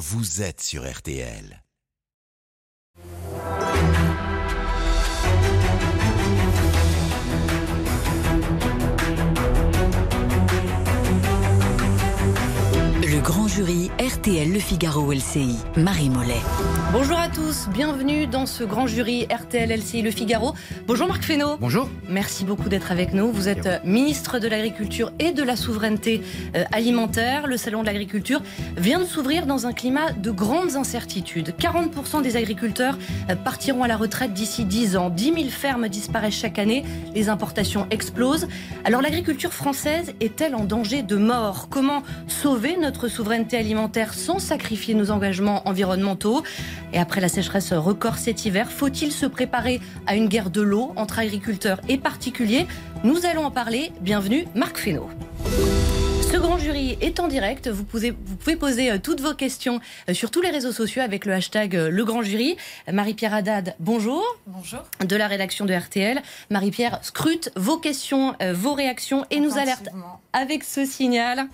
vous êtes sur RTL. Jury RTL Le Figaro LCI, Marie Mollet. Bonjour à tous, bienvenue dans ce grand jury RTL LCI Le Figaro. Bonjour Marc Fesneau. Bonjour. Merci beaucoup d'être avec nous. Vous êtes ministre de l'Agriculture et de la Souveraineté euh, Alimentaire. Le Salon de l'Agriculture vient de s'ouvrir dans un climat de grandes incertitudes. 40% des agriculteurs euh, partiront à la retraite d'ici 10 ans. 10 000 fermes disparaissent chaque année. Les importations explosent. Alors l'agriculture française est-elle en danger de mort? Comment sauver notre souveraineté alimentaire sans sacrifier nos engagements environnementaux Et après la sécheresse record cet hiver, faut-il se préparer à une guerre de l'eau entre agriculteurs et particuliers? Nous allons en parler. Bienvenue, Marc Fesneau. Ce grand jury est en direct. Vous pouvez, vous pouvez poser euh, toutes vos questions euh, sur tous les réseaux sociaux avec le hashtag euh, Le Grand Jury. Marie-Pierre Haddad, bonjour. Bonjour. De la rédaction de RTL. Marie-Pierre scrute vos questions, vos réactions et nous alerte avec ce signal.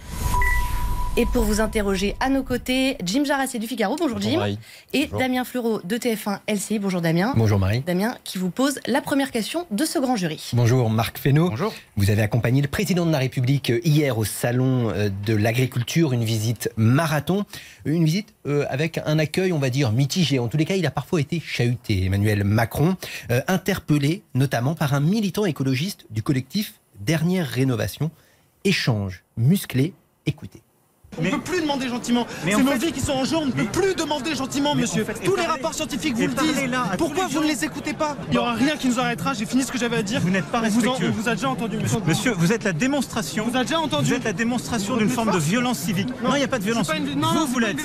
Et pour vous interroger à nos côtés, Jim Jarassé du Figaro, bonjour, Bonjour Jim. Marie. Et Bonjour. Damien Fleureau de TF1 LCI, bonjour Damien. Bonjour Marie. Damien qui vous pose la première question de ce grand jury. Bonjour Marc Fesneau. Bonjour. Vous avez accompagné le président de la République euh, hier au salon euh, de l'agriculture, une visite marathon, une visite euh, avec un accueil, on va dire, mitigé. En tous les cas, il a parfois été chahuté. Emmanuel Macron, interpellé notamment par un militant écologiste du collectif Dernière Rénovation. Échange musclé, écoutez. On ne peut plus demander gentiment. C'est nos fait- vies qui sont en jeu. On ne peut plus demander gentiment, Mais monsieur. en fait- et Tous les parlez- rapports scientifiques vous le disent. là Pourquoi vous ne les écoutez pas Il n'y aura rien qui nous arrêtera. J'ai fini ce que j'avais à dire. Vous n'êtes pas On vous, en- respectueux. on vous a déjà entendu, monsieur. Monsieur, vous êtes la démonstration. On vous a déjà entendu. Vous êtes la démonstration d'une forme de violence civique. Non, il n'y a pas de violence. pas une- non, non, vous, vous l'êtes.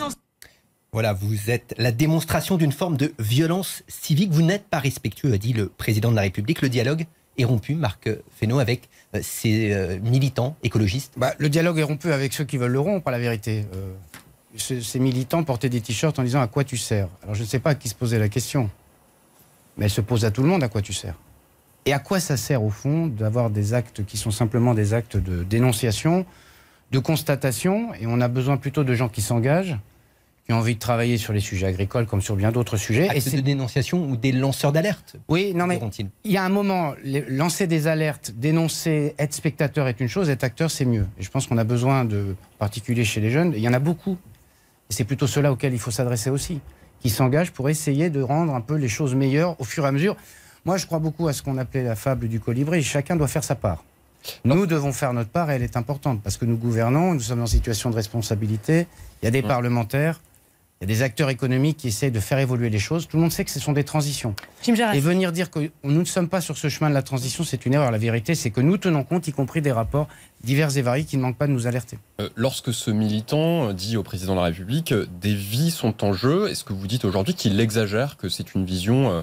Voilà, vous êtes la démonstration d'une forme de violence civique. Vous n'êtes pas respectueux, a dit le président de la République. Le dialogue est rompu, Marc Fesneau, avec euh, ces euh, militants écologistes. Bah, le dialogue est rompu avec ceux qui veulent le rompre, la vérité. Euh, ce- ces militants portaient des t-shirts en disant à quoi tu sers. Alors je ne sais pas à qui se posait la question, mais elle se pose à tout le monde à quoi tu sers. Et à quoi ça sert au fond d'avoir des actes qui sont simplement des actes de dénonciation, de constatation, et on a besoin plutôt de gens qui s'engagent, envie de travailler sur les sujets agricoles comme sur bien d'autres sujets. Actes c'est- de dénonciation ou des lanceurs d'alerte Oui, non mais il y a un moment, les- lancer des alertes, dénoncer, être spectateur est une chose, être acteur c'est mieux. Et je pense qu'on a besoin de, en particulier chez les jeunes, il y en a beaucoup. Et c'est plutôt ceux-là auxquels il faut s'adresser aussi, qui s'engagent pour essayer de rendre un peu les choses meilleures au fur et à mesure. Moi, je crois beaucoup à ce qu'on appelait la fable du colibri. Chacun doit faire sa part. Nous devons faire notre part et elle est importante parce que nous gouvernons, nous sommes en situation de responsabilité. Il y a des parlementaires, il y a des acteurs économiques qui essayent de faire évoluer les choses. Tout le monde sait que ce sont des transitions. Et venir dire que nous ne sommes pas sur ce chemin de la transition, c'est une erreur. La vérité, c'est que nous tenons compte, y compris des rapports divers et variés qui ne manquent pas de nous alerter. Euh, Lorsque ce militant dit au président de la République euh, des vies sont en jeu, est-ce que vous dites aujourd'hui qu'il exagère, que c'est une vision euh,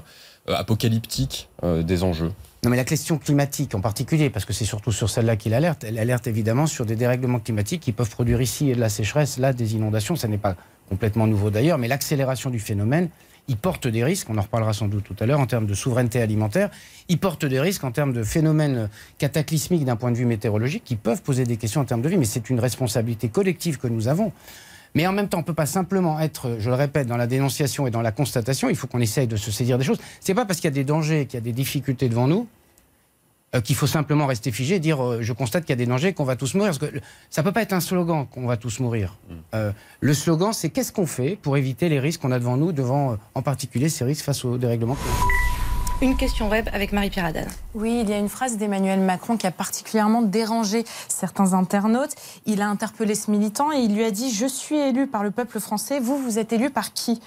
apocalyptique euh, des enjeux Non, mais la question climatique en particulier, parce que c'est surtout sur celle-là qu'il alerte, elle alerte évidemment sur des dérèglements climatiques qui peuvent produire ici de la sécheresse, là des inondations. Ça n'est pas complètement nouveau d'ailleurs, mais l'accélération du phénomène, il porte des risques, on en reparlera sans doute tout à l'heure, en termes de souveraineté alimentaire. Il porte des risques en termes de phénomènes cataclysmiques d'un point de vue météorologique qui peuvent poser des questions en termes de vie, mais c'est une responsabilité collective que nous avons. Mais en même temps, on ne peut pas simplement être, je le répète, dans la dénonciation et dans la constatation. Il faut qu'on essaye de se saisir des choses. C'est pas parce qu'il y a des dangers, qu'il y a des difficultés devant nous, euh, qu'il faut simplement rester figé et dire euh, je constate qu'il y a des dangers, qu'on va tous mourir. Parce que le- ça peut pas être un slogan qu'on va tous mourir. Euh, le slogan, c'est qu'est-ce qu'on fait pour éviter les risques qu'on a devant nous, devant en particulier ces risques face au dérèglement climatique? Une question web avec Marie-Pierre Haddad. Oui, il y a une phrase d'Emmanuel Macron qui a particulièrement dérangé certains internautes. Il a interpellé ce militant et il lui a dit Je suis élu par le peuple français, vous, vous êtes élu par qui?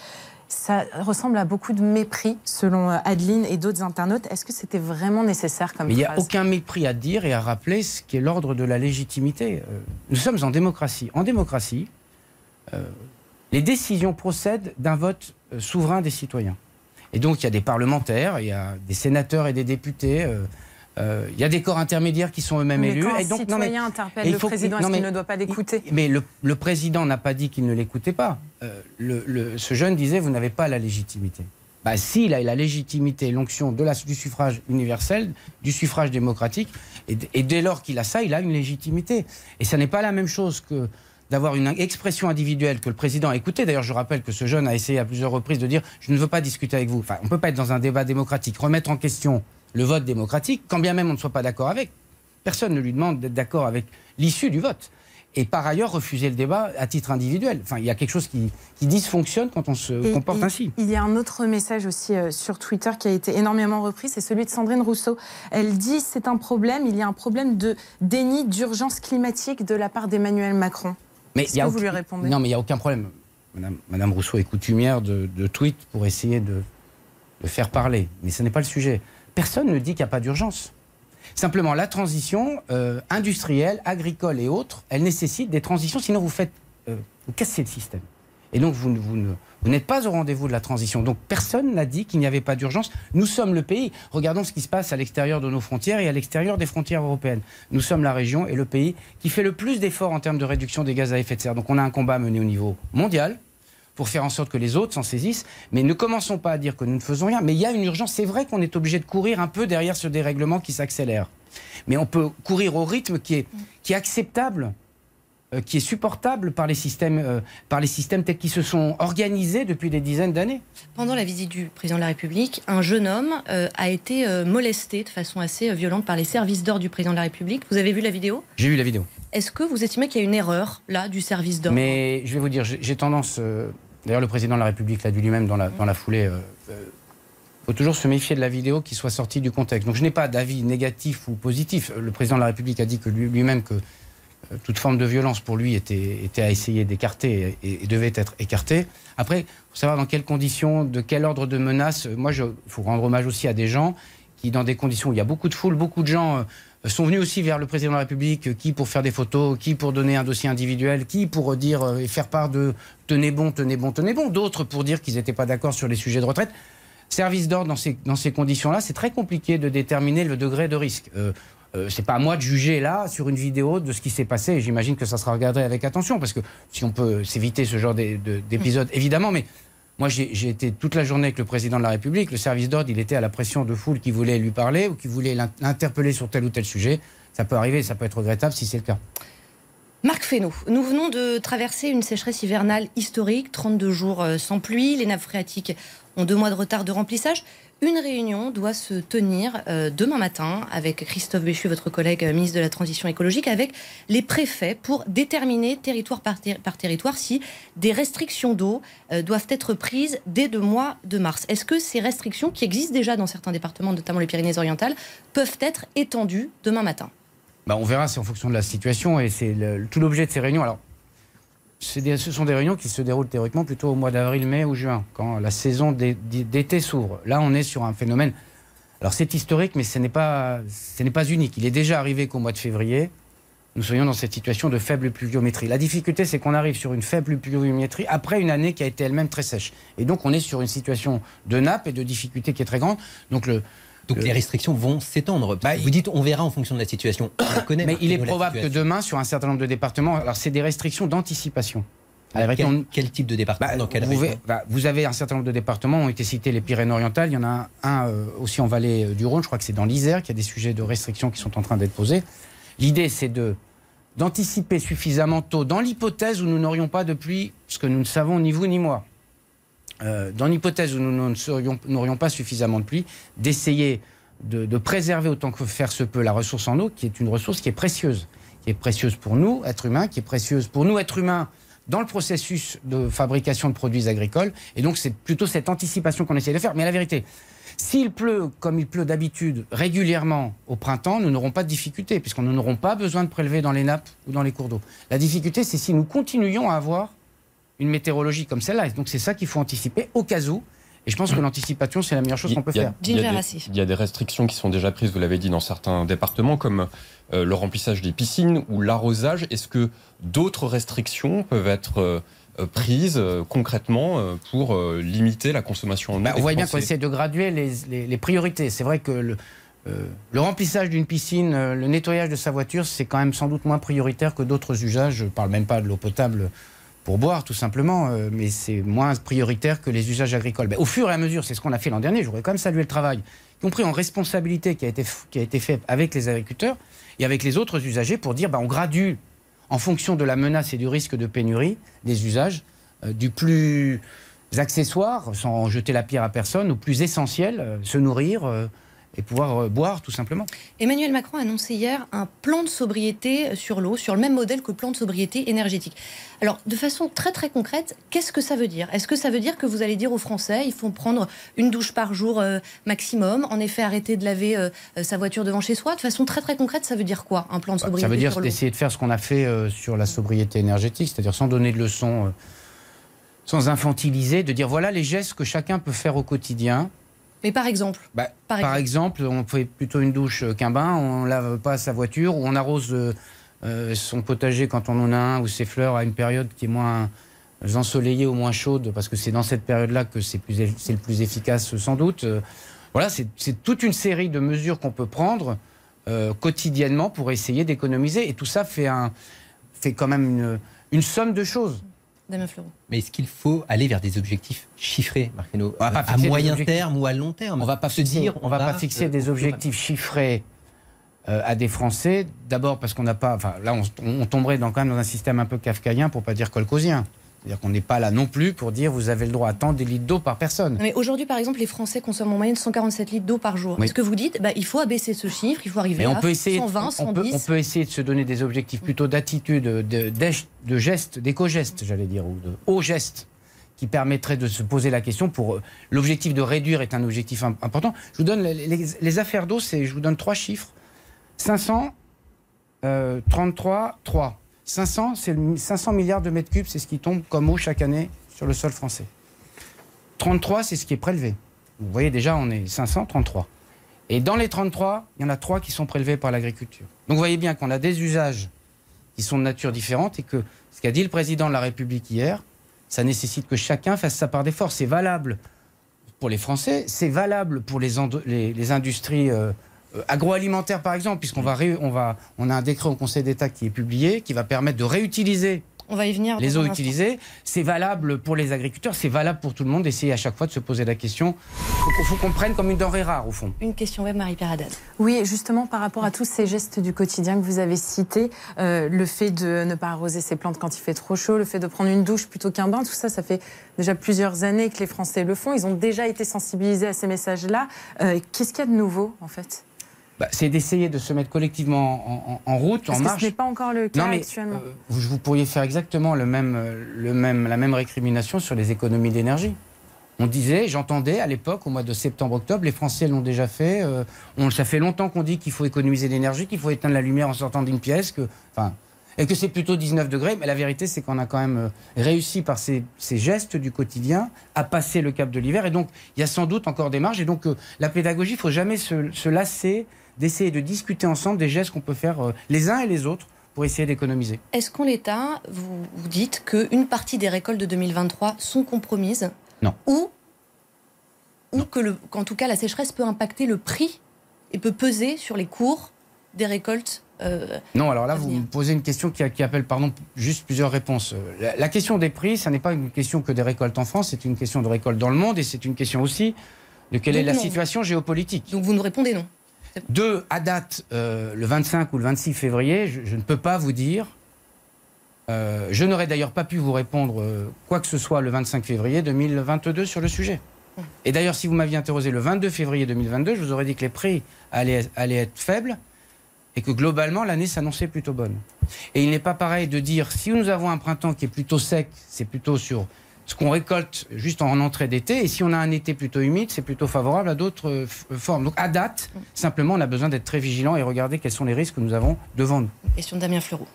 Ça ressemble à beaucoup de mépris, selon euh, Adeline et d'autres internautes. Est-ce que c'était vraiment nécessaire comme Mais il n'y a aucun mépris à dire et à rappeler ce qui est l'ordre de la légitimité. Euh, nous sommes en démocratie. En démocratie, euh, les décisions procèdent d'un vote souverain des citoyens. Et donc il y a des parlementaires, il y a des sénateurs et des députés. euh, euh, il y a des corps intermédiaires qui sont eux-mêmes élus. quand et donc, non, mais- et le président, est-ce qu'il ne doit pas l'écouter? Mais le, le président n'a pas dit qu'il ne l'écoutait pas. Euh, le- le- ce jeune disait vous n'avez pas la légitimité. Bah, si, il a la légitimité, l'onction du suffrage universel, du suffrage démocratique, et, et dès lors qu'il a ça, il a une légitimité. Et ça n'est pas la même chose que d'avoir une expression individuelle que le président a écoutée. D'ailleurs, je rappelle que ce jeune a essayé à plusieurs reprises de dire je ne veux pas discuter avec vous. Enfin, on ne peut pas être dans un débat démocratique, remettre en question le vote démocratique, quand bien même on ne soit pas d'accord avec. Personne ne lui demande d'être d'accord avec l'issue du vote. Et par ailleurs, refuser le débat à titre individuel. Enfin, il y a quelque chose qui, qui dysfonctionne quand on se Et comporte ainsi. Il y a un autre message aussi euh, sur Twitter qui a été énormément repris, c'est celui de Sandrine Rousseau. Elle dit c'est un problème, il y a un problème de déni d'urgence climatique de la part d'Emmanuel Macron. Mais Qu'est-ce il y a que vous lui répondez? Non, mais il n'y a aucun problème. Madame, Madame Rousseau est coutumière de, de tweets pour essayer de, de faire parler. Mais ce n'est pas le sujet. Personne ne dit qu'il n'y a pas d'urgence. Simplement, la transition euh, industrielle, agricole et autres, elle nécessite des transitions, sinon vous faites, euh, vous cassez le système. Et donc vous, n'êtes pas au rendez-vous de la transition. Donc personne n'a dit qu'il n'y avait pas d'urgence. Nous sommes le pays. Regardons ce qui se passe à l'extérieur de nos frontières et à l'extérieur des frontières européennes. Nous sommes la région et le pays qui fait le plus d'efforts en termes de réduction des gaz à effet de serre. Donc on a un combat à mener au niveau mondial pour faire en sorte que les autres s'en saisissent. Mais ne commençons pas à dire que nous ne faisons rien. Mais il y a une urgence. C'est vrai qu'on est obligé de courir un peu derrière ce dérèglement qui s'accélère. Mais on peut courir au rythme qui est, qui est acceptable, qui est supportable par les, systèmes, euh, par les systèmes tels qu'ils se sont organisés depuis des dizaines d'années. Pendant la visite du président de la République, un jeune homme euh, a été euh, molesté de façon assez euh, violente par les services d'ordre du président de la République. Vous avez vu la vidéo? J'ai vu la vidéo. Est-ce que vous estimez qu'il y a une erreur là du service d'ordre? Mais je vais vous dire, j'ai tendance. euh, D'ailleurs, le président de la République l'a dit lui-même dans la, dans la foulée. Il faut toujours se méfier de la vidéo qui soit sortie du contexte. Donc, je n'ai pas d'avis négatif ou positif. Le président de la République a dit que lui- lui-même que euh, toute forme de violence pour lui était, à essayer d'écarter et, devait être écartée. Après, faut savoir dans quelles conditions, de quel ordre de menace. euh, Moi, il faut rendre hommage aussi à des gens qui, dans des conditions où il y a beaucoup de foule, beaucoup de gens euh, sont venus aussi vers le président de la République, euh, qui pour faire des photos, qui pour donner un dossier individuel, qui pour dire euh, et faire part de tenez bon, tenez bon, tenez bon, d'autres pour dire qu'ils n'étaient pas d'accord sur les sujets de retraite. Service d'ordre dans ces, conditions-là, c'est très compliqué de déterminer le degré de risque. Euh, euh, c'est pas à moi de juger là sur une vidéo de ce qui s'est passé. et J'imagine que ça sera regardé avec attention parce que si on peut s'éviter ce genre d'é- de- d'épisode, évidemment. Mais moi, j'ai été toute la journée avec le président de la République. Le service d'ordre, il était à la pression de foule qui voulait lui parler ou qui voulait l'in- l'interpeller sur tel ou tel sujet. Ça peut arriver, ça peut être regrettable si c'est le cas. Marc Fesneau, nous venons de traverser une sécheresse hivernale historique, 32 jours euh, sans pluie, les nappes phréatiques ont deux mois de retard de remplissage. Une réunion doit se tenir euh, demain matin avec Christophe Béchu, votre collègue euh, ministre de la Transition écologique, avec les préfets pour déterminer territoire par, ter- par territoire si des restrictions d'eau euh, doivent être prises dès le mois de mars. Est-ce que ces restrictions, qui existent déjà dans certains départements, notamment les Pyrénées-Orientales, peuvent être étendues demain matin? Bah, on verra, c'est en fonction de la situation et c'est tout l'objet de ces réunions. Ce sont des réunions qui se déroulent théoriquement plutôt au mois d'avril, mai ou juin, quand la saison d'é- d'été s'ouvre. Là, on est sur un phénomène. Alors, c'est historique, mais ce n'est pas, pas unique. Il est déjà arrivé qu'au mois de février, nous soyons dans cette situation de faible pluviométrie. La difficulté, c'est qu'on arrive sur une faible pluviométrie après une année qui a été elle-même très sèche. Et donc, on est sur une situation de nappe et de difficulté qui est très grande. Donc, le, Donc le- les restrictions vont s'étendre. Vous dites on verra en fonction de la situation. On connaît, Mais il est probable que demain, sur un certain nombre de départements, alors c'est des restrictions d'anticipation. Alors, Quel, on- quel type de département bah, Dans quelle vous, avez, bah, vous avez un certain nombre de départements, ont été cités les Pyrénées-Orientales, il y en a un, euh, aussi en vallée euh, du Rhône, je crois que c'est dans l'Isère, qu'il y a des sujets de restrictions qui sont en train d'être posés. L'idée, c'est de d'anticiper suffisamment tôt, dans l'hypothèse où nous n'aurions pas de pluie, ce que nous ne savons ni vous ni moi, euh, dans l'hypothèse où nous n'aurions pas suffisamment de pluie, d'essayer de, de préserver autant que faire se peut la ressource en eau, qui est une ressource qui est précieuse, qui est précieuse pour nous, êtres humains, qui est précieuse pour nous, êtres humains, dans le processus de fabrication de produits agricoles. Et donc, c'est plutôt cette anticipation qu'on essaie de faire. Mais la vérité, s'il pleut comme il pleut d'habitude régulièrement au printemps, nous n'aurons pas de difficulté, puisqu'on n'aurons pas besoin de prélever dans les nappes ou dans les cours d'eau. La difficulté, c'est si nous continuions à avoir une météorologie comme celle-là. Et donc, c'est ça qu'il faut anticiper au cas où. Et je pense que l'anticipation, c'est la meilleure chose qu'on peut Il y a- faire. Il y, a des, il y a des restrictions qui sont déjà prises, vous l'avez dit, dans certains départements, comme euh, le remplissage des piscines ou l'arrosage. Est-ce que d'autres restrictions peuvent être euh, prises euh, concrètement euh, pour euh, limiter la consommation en eau Bah, on voit bien qu'on essaie de graduer les, les- les priorités. C'est vrai que le, euh, le remplissage d'une piscine, euh, le nettoyage de sa voiture, c'est quand même sans doute moins prioritaire que d'autres usages. Je ne parle même pas de l'eau potable pour boire, tout simplement, euh, mais c'est moins prioritaire que les usages agricoles. Ben, au fur et à mesure, c'est ce qu'on a fait l'an dernier, je voudrais quand même saluer le travail, y compris en responsabilité qui a été, qui a été fait avec les agriculteurs et avec les autres usagers pour dire ben, on gradue en fonction de la menace et du risque de pénurie des usages, euh, du plus accessoire, sans jeter la pierre à personne, au plus essentiel, euh, se nourrir et pouvoir euh, boire tout simplement. Emmanuel Macron a annoncé hier un plan de sobriété sur l'eau, sur le même modèle que le plan de sobriété énergétique. Alors, de façon très très concrète, qu'est-ce que ça veut dire? Est-ce que ça veut dire que vous allez dire aux Français, il faut prendre une douche par jour euh, maximum, en effet arrêter de laver euh, sa voiture devant chez soi? De façon très très concrète, ça veut dire quoi un plan de sobriété Bah, Ça veut dire d'essayer de faire ce qu'on a fait euh, sur la sobriété énergétique, c'est-à-dire sans donner de leçons, sans infantiliser, de dire voilà les gestes que chacun peut faire au quotidien. Mais par exemple, Bah, Par par, exemple. on fait plutôt une douche euh, qu'un bain, on lave pas sa voiture, ou on arrose euh, euh, son potager quand on en a un, ou ses fleurs à une période qui est moins ensoleillée ou moins chaude, parce que c'est dans cette période-là que c'est le plus efficace sans doute. Voilà, c'est c'est toute une série de mesures qu'on peut prendre euh, quotidiennement pour essayer d'économiser, et tout ça fait, un, fait quand même une, une somme de choses. Damien Fleuron. Mais est-ce qu'il faut aller vers des objectifs chiffrés, Marc Fesneau On va pas À moyen terme ou à long terme On va pas se fixer, dire, on va pas fixer euh, des objectifs chiffrés euh, à des Français. D'abord parce qu'on n'a pas, enfin là on, on tomberait dans, quand même dans un système un peu kafkaïen pour pas dire colcosien. C'est-à-dire qu'on n'est pas là non plus pour dire vous avez le droit à tant de litres d'eau par personne. Mais aujourd'hui, par exemple, les Français consomment en moyenne 147 litres d'eau par jour. Oui. Est-ce que vous dites, bah, il faut abaisser ce chiffre, il faut arriver on à peut essayer, 120, on, 110 peut, on peut essayer de se donner des objectifs plutôt d'attitude, de, gestes, d'éco-gestes, j'allais dire, ou de hauts gestes, qui permettraient de se poser la question pour. euh, L'objectif de réduire est un objectif im- important. Je vous donne les, les- les affaires d'eau, je vous donne trois chiffres 500, euh, 33, 3. 500, c'est le- 500 milliards de mètres cubes, c'est ce qui tombe comme eau chaque année sur le sol français. 33, c'est ce qui est prélevé. Vous voyez déjà, on est 533. Et dans les 33, il y en a 3 qui sont prélevés par l'agriculture. Donc vous voyez bien qu'on a des usages qui sont de nature différente et que ce qu'a dit le président de la République hier, ça nécessite que chacun fasse sa part d'effort. C'est valable pour les Français, c'est valable pour les industries euh, euh, agroalimentaires, par exemple, puisqu'on va, ré- on va, on a un décret au Conseil d'État qui est publié, qui va permettre de réutiliser On va y venir. les eaux utilisées. C'est valable pour les agriculteurs, c'est valable pour tout le monde. Essayer à chaque fois de se poser la question. Il faut qu'on prenne comme une denrée rare, au fond. Une question web, Marie-Pierre Haddad. Oui, justement, par rapport à tous ces gestes du quotidien que vous avez cités, euh, le fait de ne pas arroser ses plantes quand il fait trop chaud, le fait de prendre une douche plutôt qu'un bain, tout ça, ça fait déjà plusieurs années que les Français le font. Ils ont déjà été sensibilisés à ces messages-là. Euh, Qu'est-ce qu'il y a de nouveau, en fait? Bah, c'est d'essayer de se mettre collectivement en, en- en route, Parce en que marche. ce n'est pas encore le cas Non, mais actuellement. euh, vous, pourriez faire exactement le même, euh, le même, la même récrimination sur les économies d'énergie. On disait, j'entendais à l'époque, au mois de septembre-octobre, les Français l'ont déjà fait. euh, on, ça fait longtemps qu'on dit qu'il faut économiser l'énergie, qu'il faut éteindre la lumière en sortant d'une pièce, que, enfin, et que c'est plutôt 19 degrés. Mais la vérité, c'est qu'on a quand même réussi par ces, ces gestes du quotidien à passer le cap de l'hiver. Et donc, il y a sans doute encore des marges. Et donc, euh, la pédagogie, il faut jamais se, se lasser d'essayer de discuter ensemble des gestes qu'on peut faire euh, les uns et les autres pour essayer d'économiser. Est-ce qu'en l'état, vous, vous dites qu'une partie des récoltes de 2023 sont compromises Non. Ou, ou que le- qu'en tout cas la sécheresse peut impacter le prix et peut peser sur les cours des récoltes euh, Non, alors là, vous me posez une question qui, qui appelle pardon, juste plusieurs réponses. Euh, La, la question des prix, ça n'est pas une question que des récoltes en France, c'est une question de récolte dans le monde et c'est une question aussi de quelle Donc est la situation géopolitique. Donc vous nous répondez non. Deux, à date, euh, le 25 ou le 26 février, je, je ne peux pas vous dire. Euh, je n'aurais d'ailleurs pas pu vous répondre euh, quoi que ce soit le 25 février 2022 sur le sujet. Et d'ailleurs, si vous m'aviez interrogé le 22 février 2022, je vous aurais dit que les prix allaient, allaient être faibles et que globalement, l'année s'annonçait plutôt bonne. Et il n'est pas pareil de dire si nous avons un printemps qui est plutôt sec, c'est plutôt sur ce qu'on récolte juste en entrée d'été, et si on a un été plutôt humide, c'est plutôt favorable à d'autres euh, formes. Donc à date, simplement, on a besoin d'être très vigilant et regarder quels sont les risques que nous avons devant nous. Question de Damien Fleureau.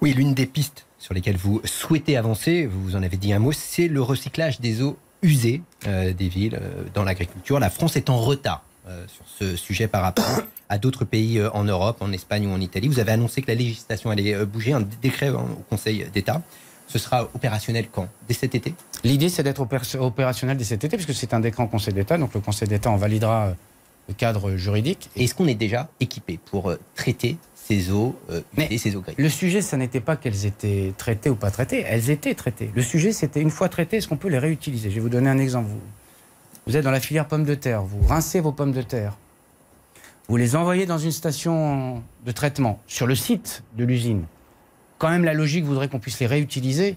Oui, l'une des pistes sur lesquelles vous souhaitez avancer, vous en avez dit un mot, c'est le recyclage des eaux usées euh, des villes euh, dans l'agriculture. La France est en retard euh, sur ce sujet par rapport à d'autres pays euh, en Europe, en Espagne ou en Italie. Vous avez annoncé que la législation allait euh, bouger, un décret hein, au Conseil d'État. Ce sera opérationnel quand? Dès cet été? L'idée, c'est d'être opér- opérationnel dès cet été, puisque c'est un décret en Conseil d'État, donc le Conseil d'État en validera euh, le cadre juridique. Et Est-ce qu'on est déjà équipé pour euh, traiter ces eaux euh, Mais ces eaux grises Le sujet, ça n'était pas qu'elles étaient traitées ou pas traitées, elles étaient traitées. Le sujet, c'était une fois traitées, est-ce qu'on peut les réutiliser? Je vais vous donner un exemple. Vous, vous êtes dans la filière pommes de terre, vous rincez vos pommes de terre, vous les envoyez dans une station de traitement sur le site de l'usine. Quand même la logique voudrait qu'on puisse les réutiliser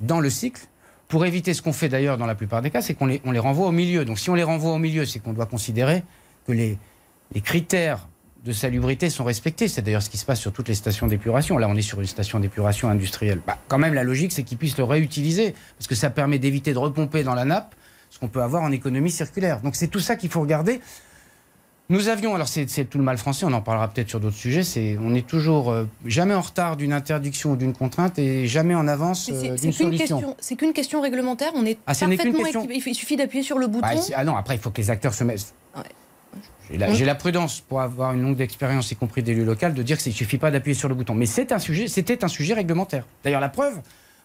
dans le cycle pour éviter ce qu'on fait d'ailleurs dans la plupart des cas, c'est qu'on les, les renvoie au milieu. Donc si on les renvoie au milieu, c'est qu'on doit considérer que les, les critères de salubrité sont respectés. C'est d'ailleurs ce qui se passe sur toutes les stations d'épuration. Là, on est sur une station d'épuration industrielle. Bah, quand même, la logique, c'est qu'ils puissent le réutiliser, parce que ça permet d'éviter de repomper dans la nappe ce qu'on peut avoir en économie circulaire. Donc c'est tout ça qu'il faut regarder. Nous avions, alors c'est tout le mal français, on en parlera peut-être sur d'autres sujets, c'est on est toujours euh, jamais en retard d'une interdiction ou d'une contrainte et jamais en avance euh, d'une solution. question, c'est qu'une question réglementaire. On est Ah, parfaitement question-. Il suffit d'appuyer sur le bouton. Bah, ah non, après, il faut que les acteurs se mettent. Ouais. J'ai la, prudence pour avoir une longue expérience, y compris d'élu local, de dire qu'il ne suffit pas d'appuyer sur le bouton. Mais c'est un sujet, c'était un sujet réglementaire. D'ailleurs, la preuve,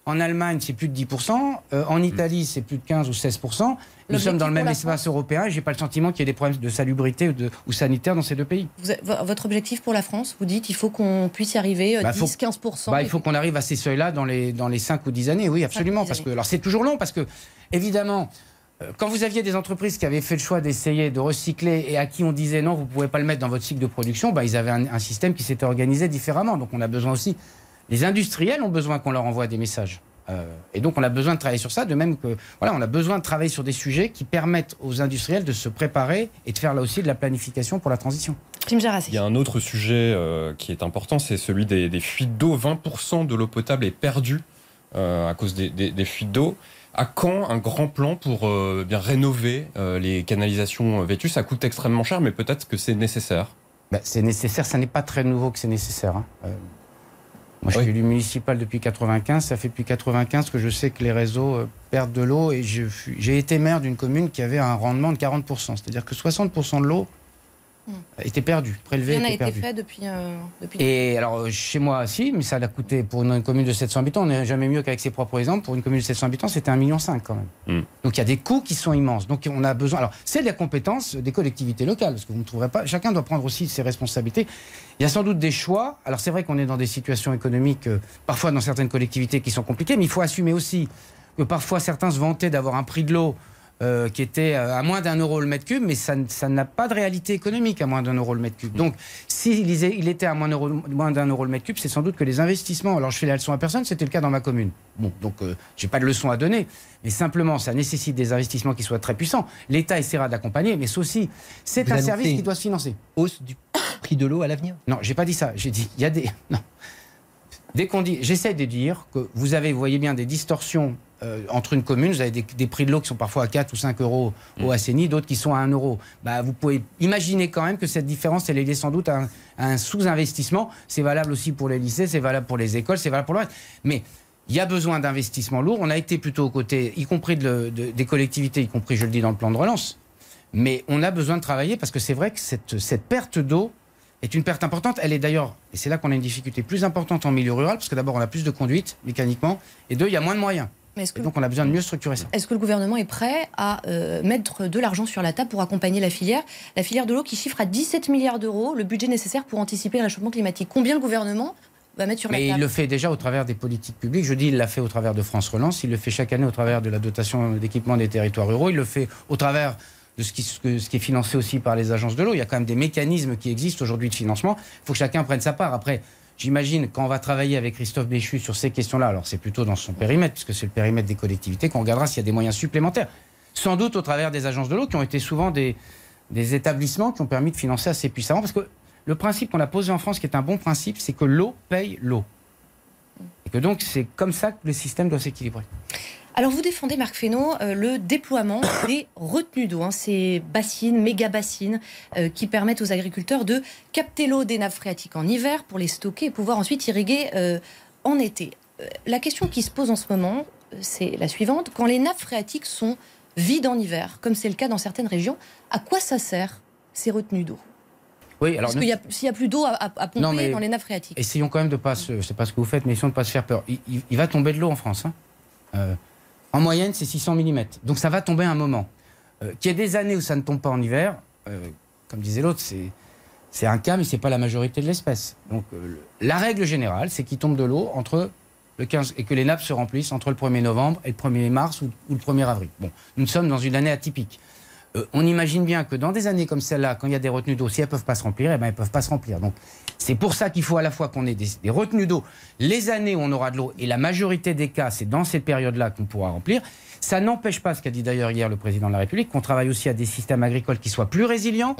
en Allemagne, c'est plus de 10%, euh, en Italie, c'est plus de 15 ou 16%. Nous sommes dans le même espace européen et j'ai pas le sentiment qu'il y ait des problèmes de salubrité ou, de, ou sanitaire dans ces deux pays. Vous avez- vo- votre objectif pour la France, vous dites, il faut qu'on puisse y arriver euh, Bah, faut- 10-15%. Bah, il faut qu'on arrive à ces seuils-là dans les, dans les 5 ou 10 années, oui, absolument. Parce que, alors c'est toujours long, parce que, évidemment, euh, quand vous aviez des entreprises qui avaient fait le choix d'essayer de recycler et à qui on disait non, vous ne pouvez pas le mettre dans votre cycle de production, bah, ils avaient un, un système qui s'était organisé différemment. Donc on a besoin aussi, les industriels ont besoin qu'on leur envoie des messages. Euh, et donc on a besoin de travailler sur ça, de même que voilà, on a besoin de travailler sur des sujets qui permettent aux industriels de se préparer et de faire là aussi de la planification pour la transition. Il y a un autre sujet euh, qui est important, c'est celui des, des fuites d'eau. 20% de l'eau potable est perdue euh, à cause des, des- des fuites d'eau. À quand un grand plan pour euh, bien rénover euh, les canalisations vêtues Ça coûte extrêmement cher, mais peut-être que c'est nécessaire. Ben, c'est nécessaire, ça n'est pas très nouveau que c'est nécessaire. hein. Moi, je Oui. suis élu municipal depuis 95. Ça fait depuis 95 que je sais que les réseaux euh, perdent de l'eau. Et j'ai été maire d'une commune qui avait un rendement de 40%. C'est-à-dire que 60% de l'eau. Était perdue, prélevée, Rien n'a été perdue. fait depuis. euh, depuis... Et alors, euh, chez moi, si, mais ça l'a coûté pour une commune de 700 habitants. On n'est jamais mieux qu'avec ses propres exemples. Pour une commune de 700 habitants, c'était 1,5 million quand même. Mm. Donc il y a des coûts qui sont immenses. Donc on a besoin. Alors, c'est de la compétence des collectivités locales, parce que vous ne trouverez pas. Chacun doit prendre aussi ses responsabilités. Il y a sans doute des choix. Alors, c'est vrai qu'on est dans des situations économiques, euh, parfois dans certaines collectivités qui sont compliquées, mais il faut assumer aussi que parfois certains se vantaient d'avoir un prix de l'eau euh, qui était euh, à moins d'un euro le mètre cube, mais ça, n'a pas de réalité économique à moins d'un euro le mètre cube. Donc, s'il il il était à moins, d'euro- moins d'un euro le mètre cube, c'est sans doute que les investissements. Alors, je fais la leçon à personne, c'était le cas dans ma commune. Bon, donc, euh, j'ai pas de leçon à donner, mais simplement, ça nécessite des investissements qui soient très puissants. L'État essaiera d'accompagner, mais aussi, c'est un service qui doit se financer. Hausse du prix de l'eau à l'avenir? Non, j'ai pas dit ça. J'ai dit, il y a des. Non. Dès qu'on dit. J'essaie de dire que vous avez, vous voyez bien, des distorsions euh, entre une commune. Vous avez des, des prix de l'eau qui sont parfois à 4 ou 5 euros au Assaini, d'autres qui sont à 1 euro. Bah, vous pouvez imaginer quand même que cette différence, elle est liée sans doute à un, sous-investissement. C'est valable aussi pour les lycées, c'est valable pour les écoles, c'est valable pour le reste. Mais. Il y a besoin d'investissements lourds. On a été plutôt aux côtés, y compris de le- de- des collectivités, y compris, je le dis, dans le plan de relance. Mais on a besoin de travailler parce que c'est vrai que cette, cette perte d'eau est une perte importante. Elle est d'ailleurs, et c'est là qu'on a une difficulté plus importante en milieu rural, parce que d'abord on a plus de conduite mécaniquement, et deux, il y a moins de moyens. Mais Et donc on a besoin de mieux structurer ça. est-ce que le gouvernement est prêt à euh, mettre de l'argent sur la table pour accompagner la filière? La filière de l'eau qui chiffre à 17 milliards d'euros le budget nécessaire pour anticiper le réchauffement climatique. Combien le gouvernement va mettre sur Mais la il table? le fait déjà au travers des politiques publiques. Je dis, il l'a fait au travers de France Relance, il le fait chaque année au travers de la dotation d'équipement des territoires ruraux, il le fait au travers de ce qui, ce qui est financé aussi par les agences de l'eau. Il y a quand même des mécanismes qui existent aujourd'hui de financement. Il faut que chacun prenne sa part. Après, j'imagine, quand on va travailler avec Christophe Béchu sur ces questions-là, alors c'est plutôt dans son périmètre, puisque c'est le périmètre des collectivités, qu'on regardera s'il y a des moyens supplémentaires. Sans doute au travers des agences de l'eau, qui ont été souvent des, des établissements qui ont permis de financer assez puissamment. Parce que le principe qu'on a posé en France, qui est un bon principe, c'est que l'eau paye l'eau. Et que donc, c'est comme ça que le système doit s'équilibrer. Alors vous défendez, Marc Fesneau, euh, le déploiement des retenues d'eau, hein, ces bassines, méga bassines, euh, qui permettent aux agriculteurs de capter l'eau des nappes phréatiques en hiver pour les stocker et pouvoir ensuite irriguer euh, en été. La question qui se pose en ce moment, c'est la suivante. Quand les nappes phréatiques sont vides en hiver, comme c'est le cas dans certaines régions, à quoi ça sert ces retenues d'eau? Oui, alors Parce qu'il s'il n'y a plus d'eau à, pomper Non, mais- dans les nappes phréatiques. essayons quand même de pas se, je sais pas ce que vous faites, mais essayons de pas se faire peur. Il, il- il va tomber de l'eau en France. hein. En moyenne, c'est 600 mm. Donc ça va tomber un moment. Euh, Qu'il y ait des années où ça ne tombe pas en hiver, euh, comme disait l'autre, c'est un cas, mais c'est pas la majorité de l'espèce. Donc euh, la règle générale, c'est qu'il tombe de l'eau entre le 15 et que les nappes se remplissent entre le 1er novembre et le 1er mars ou, le 1er avril. Bon, nous sommes dans une année atypique. on imagine bien que dans des années comme celle-là, quand il y a des retenues d'eau, si elles ne peuvent pas se remplir, eh ben, elles ne peuvent pas se remplir. Donc c'est pour ça qu'il faut à la fois qu'on ait des, retenues d'eau, les années où on aura de l'eau, et la majorité des cas, c'est dans cette période-là qu'on pourra remplir. Ça n'empêche pas, ce qu'a dit d'ailleurs hier le président de la République, qu'on travaille aussi à des systèmes agricoles qui soient plus résilients.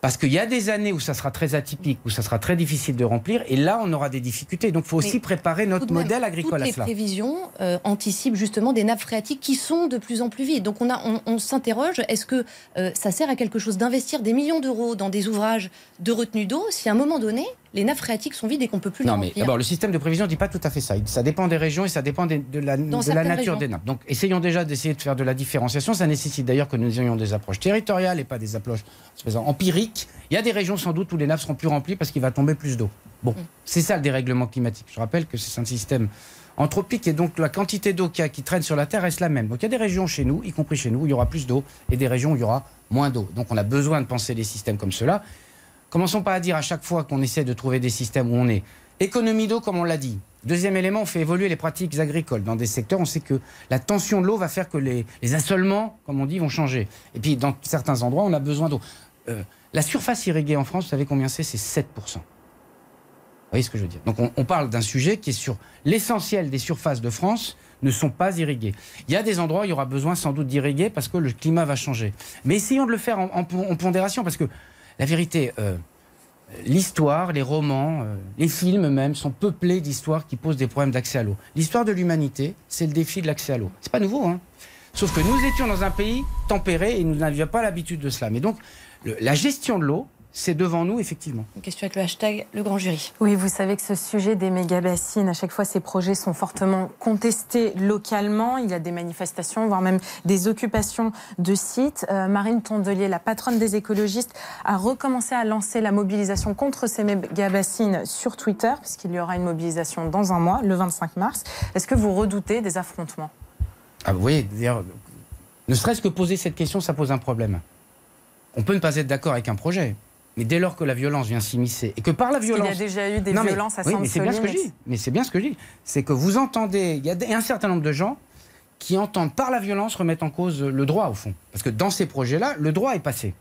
Parce qu'il y a des années où ça sera très atypique, où ça sera très difficile de remplir, et là, on aura des difficultés. Donc, il faut Mais aussi préparer notre même, modèle agricole toutes à les cela. prévisions euh, anticipent justement des nappes phréatiques qui sont de plus en plus vides. Donc on, a, on, on s'interroge, est-ce que euh, ça sert à quelque chose d'investir des millions d'euros dans des ouvrages de retenue d'eau si à un moment donné, les nappes phréatiques sont vides et qu'on peut plus Non, les mais remplir d'abord, le système de prévision ne dit pas tout à fait ça. Ça dépend des régions et ça dépend des- de la, de la certaines nature régions. des nappes. Donc, essayons déjà d'essayer de faire de la différenciation. Ça nécessite d'ailleurs que nous ayons des approches territoriales et pas des approches empiriques. Il y a des régions sans doute où les nappes seront plus remplies parce qu'il va tomber plus d'eau. Bon, c'est ça le dérèglement climatique. Je rappelle que c'est un système anthropique et donc la quantité d'eau a qui traîne sur la Terre reste la même. Donc il y a des régions chez nous, y compris chez nous, où il y aura plus d'eau et des régions où il y aura moins d'eau. Donc on a besoin de penser des systèmes comme cela. Commençons pas à dire à chaque fois qu'on essaie de trouver des systèmes où on est. Économie d'eau, comme on l'a dit. Deuxième élément, on fait évoluer les pratiques agricoles. Dans des secteurs, on sait que la tension de l'eau va faire que les, les assolements, comme on dit, vont changer. Et puis, dans certains endroits, on a besoin d'eau. Euh, la surface irriguée en France, vous savez combien c'est? C'est 7%. Vous voyez ce que je veux dire? Donc, on, parle d'un sujet qui est sur l'essentiel des surfaces de France ne sont pas irriguées. Il y a des endroits où il y aura besoin sans doute d'irriguer parce que le climat va changer. Mais essayons de le faire en, en pondération parce que la vérité, euh, l'histoire, les romans, euh, les films même sont peuplés d'histoires qui posent des problèmes d'accès à l'eau. L'histoire de l'humanité, c'est le défi de l'accès à l'eau. C'est pas nouveau, hein. Sauf que nous étions dans un pays tempéré et nous n'avions pas l'habitude de cela. Mais donc, la gestion de l'eau, c'est devant nous, effectivement. Une question avec le hashtag le grand jury. Oui, vous savez que ce sujet des méga-bassines, à chaque fois, ces projets sont fortement contestés localement. Il y a des manifestations, voire même des occupations de sites. Euh, Marine Tondelier, la patronne des écologistes, a recommencé à lancer la mobilisation contre ces méga-bassines sur Twitter, puisqu'il y aura une mobilisation dans un mois, le 25 mars. Est-ce que vous redoutez des affrontements? Ah, vous voyez, d'ailleurs, ne serait-ce que poser cette question, ça pose un problème. On peut ne pas être d'accord avec un projet, mais dès lors que la violence vient s'immiscer et que par la Parce violence. y a déjà eu des Non, mais- violences à oui, mais c'est bien ce que je dis. Mais c'est bien ce que je dis. C'est que vous entendez, il y a un certain nombre de gens qui entendent par la violence remettre en cause le droit, au fond. Parce que dans ces projets-là, le droit est passé.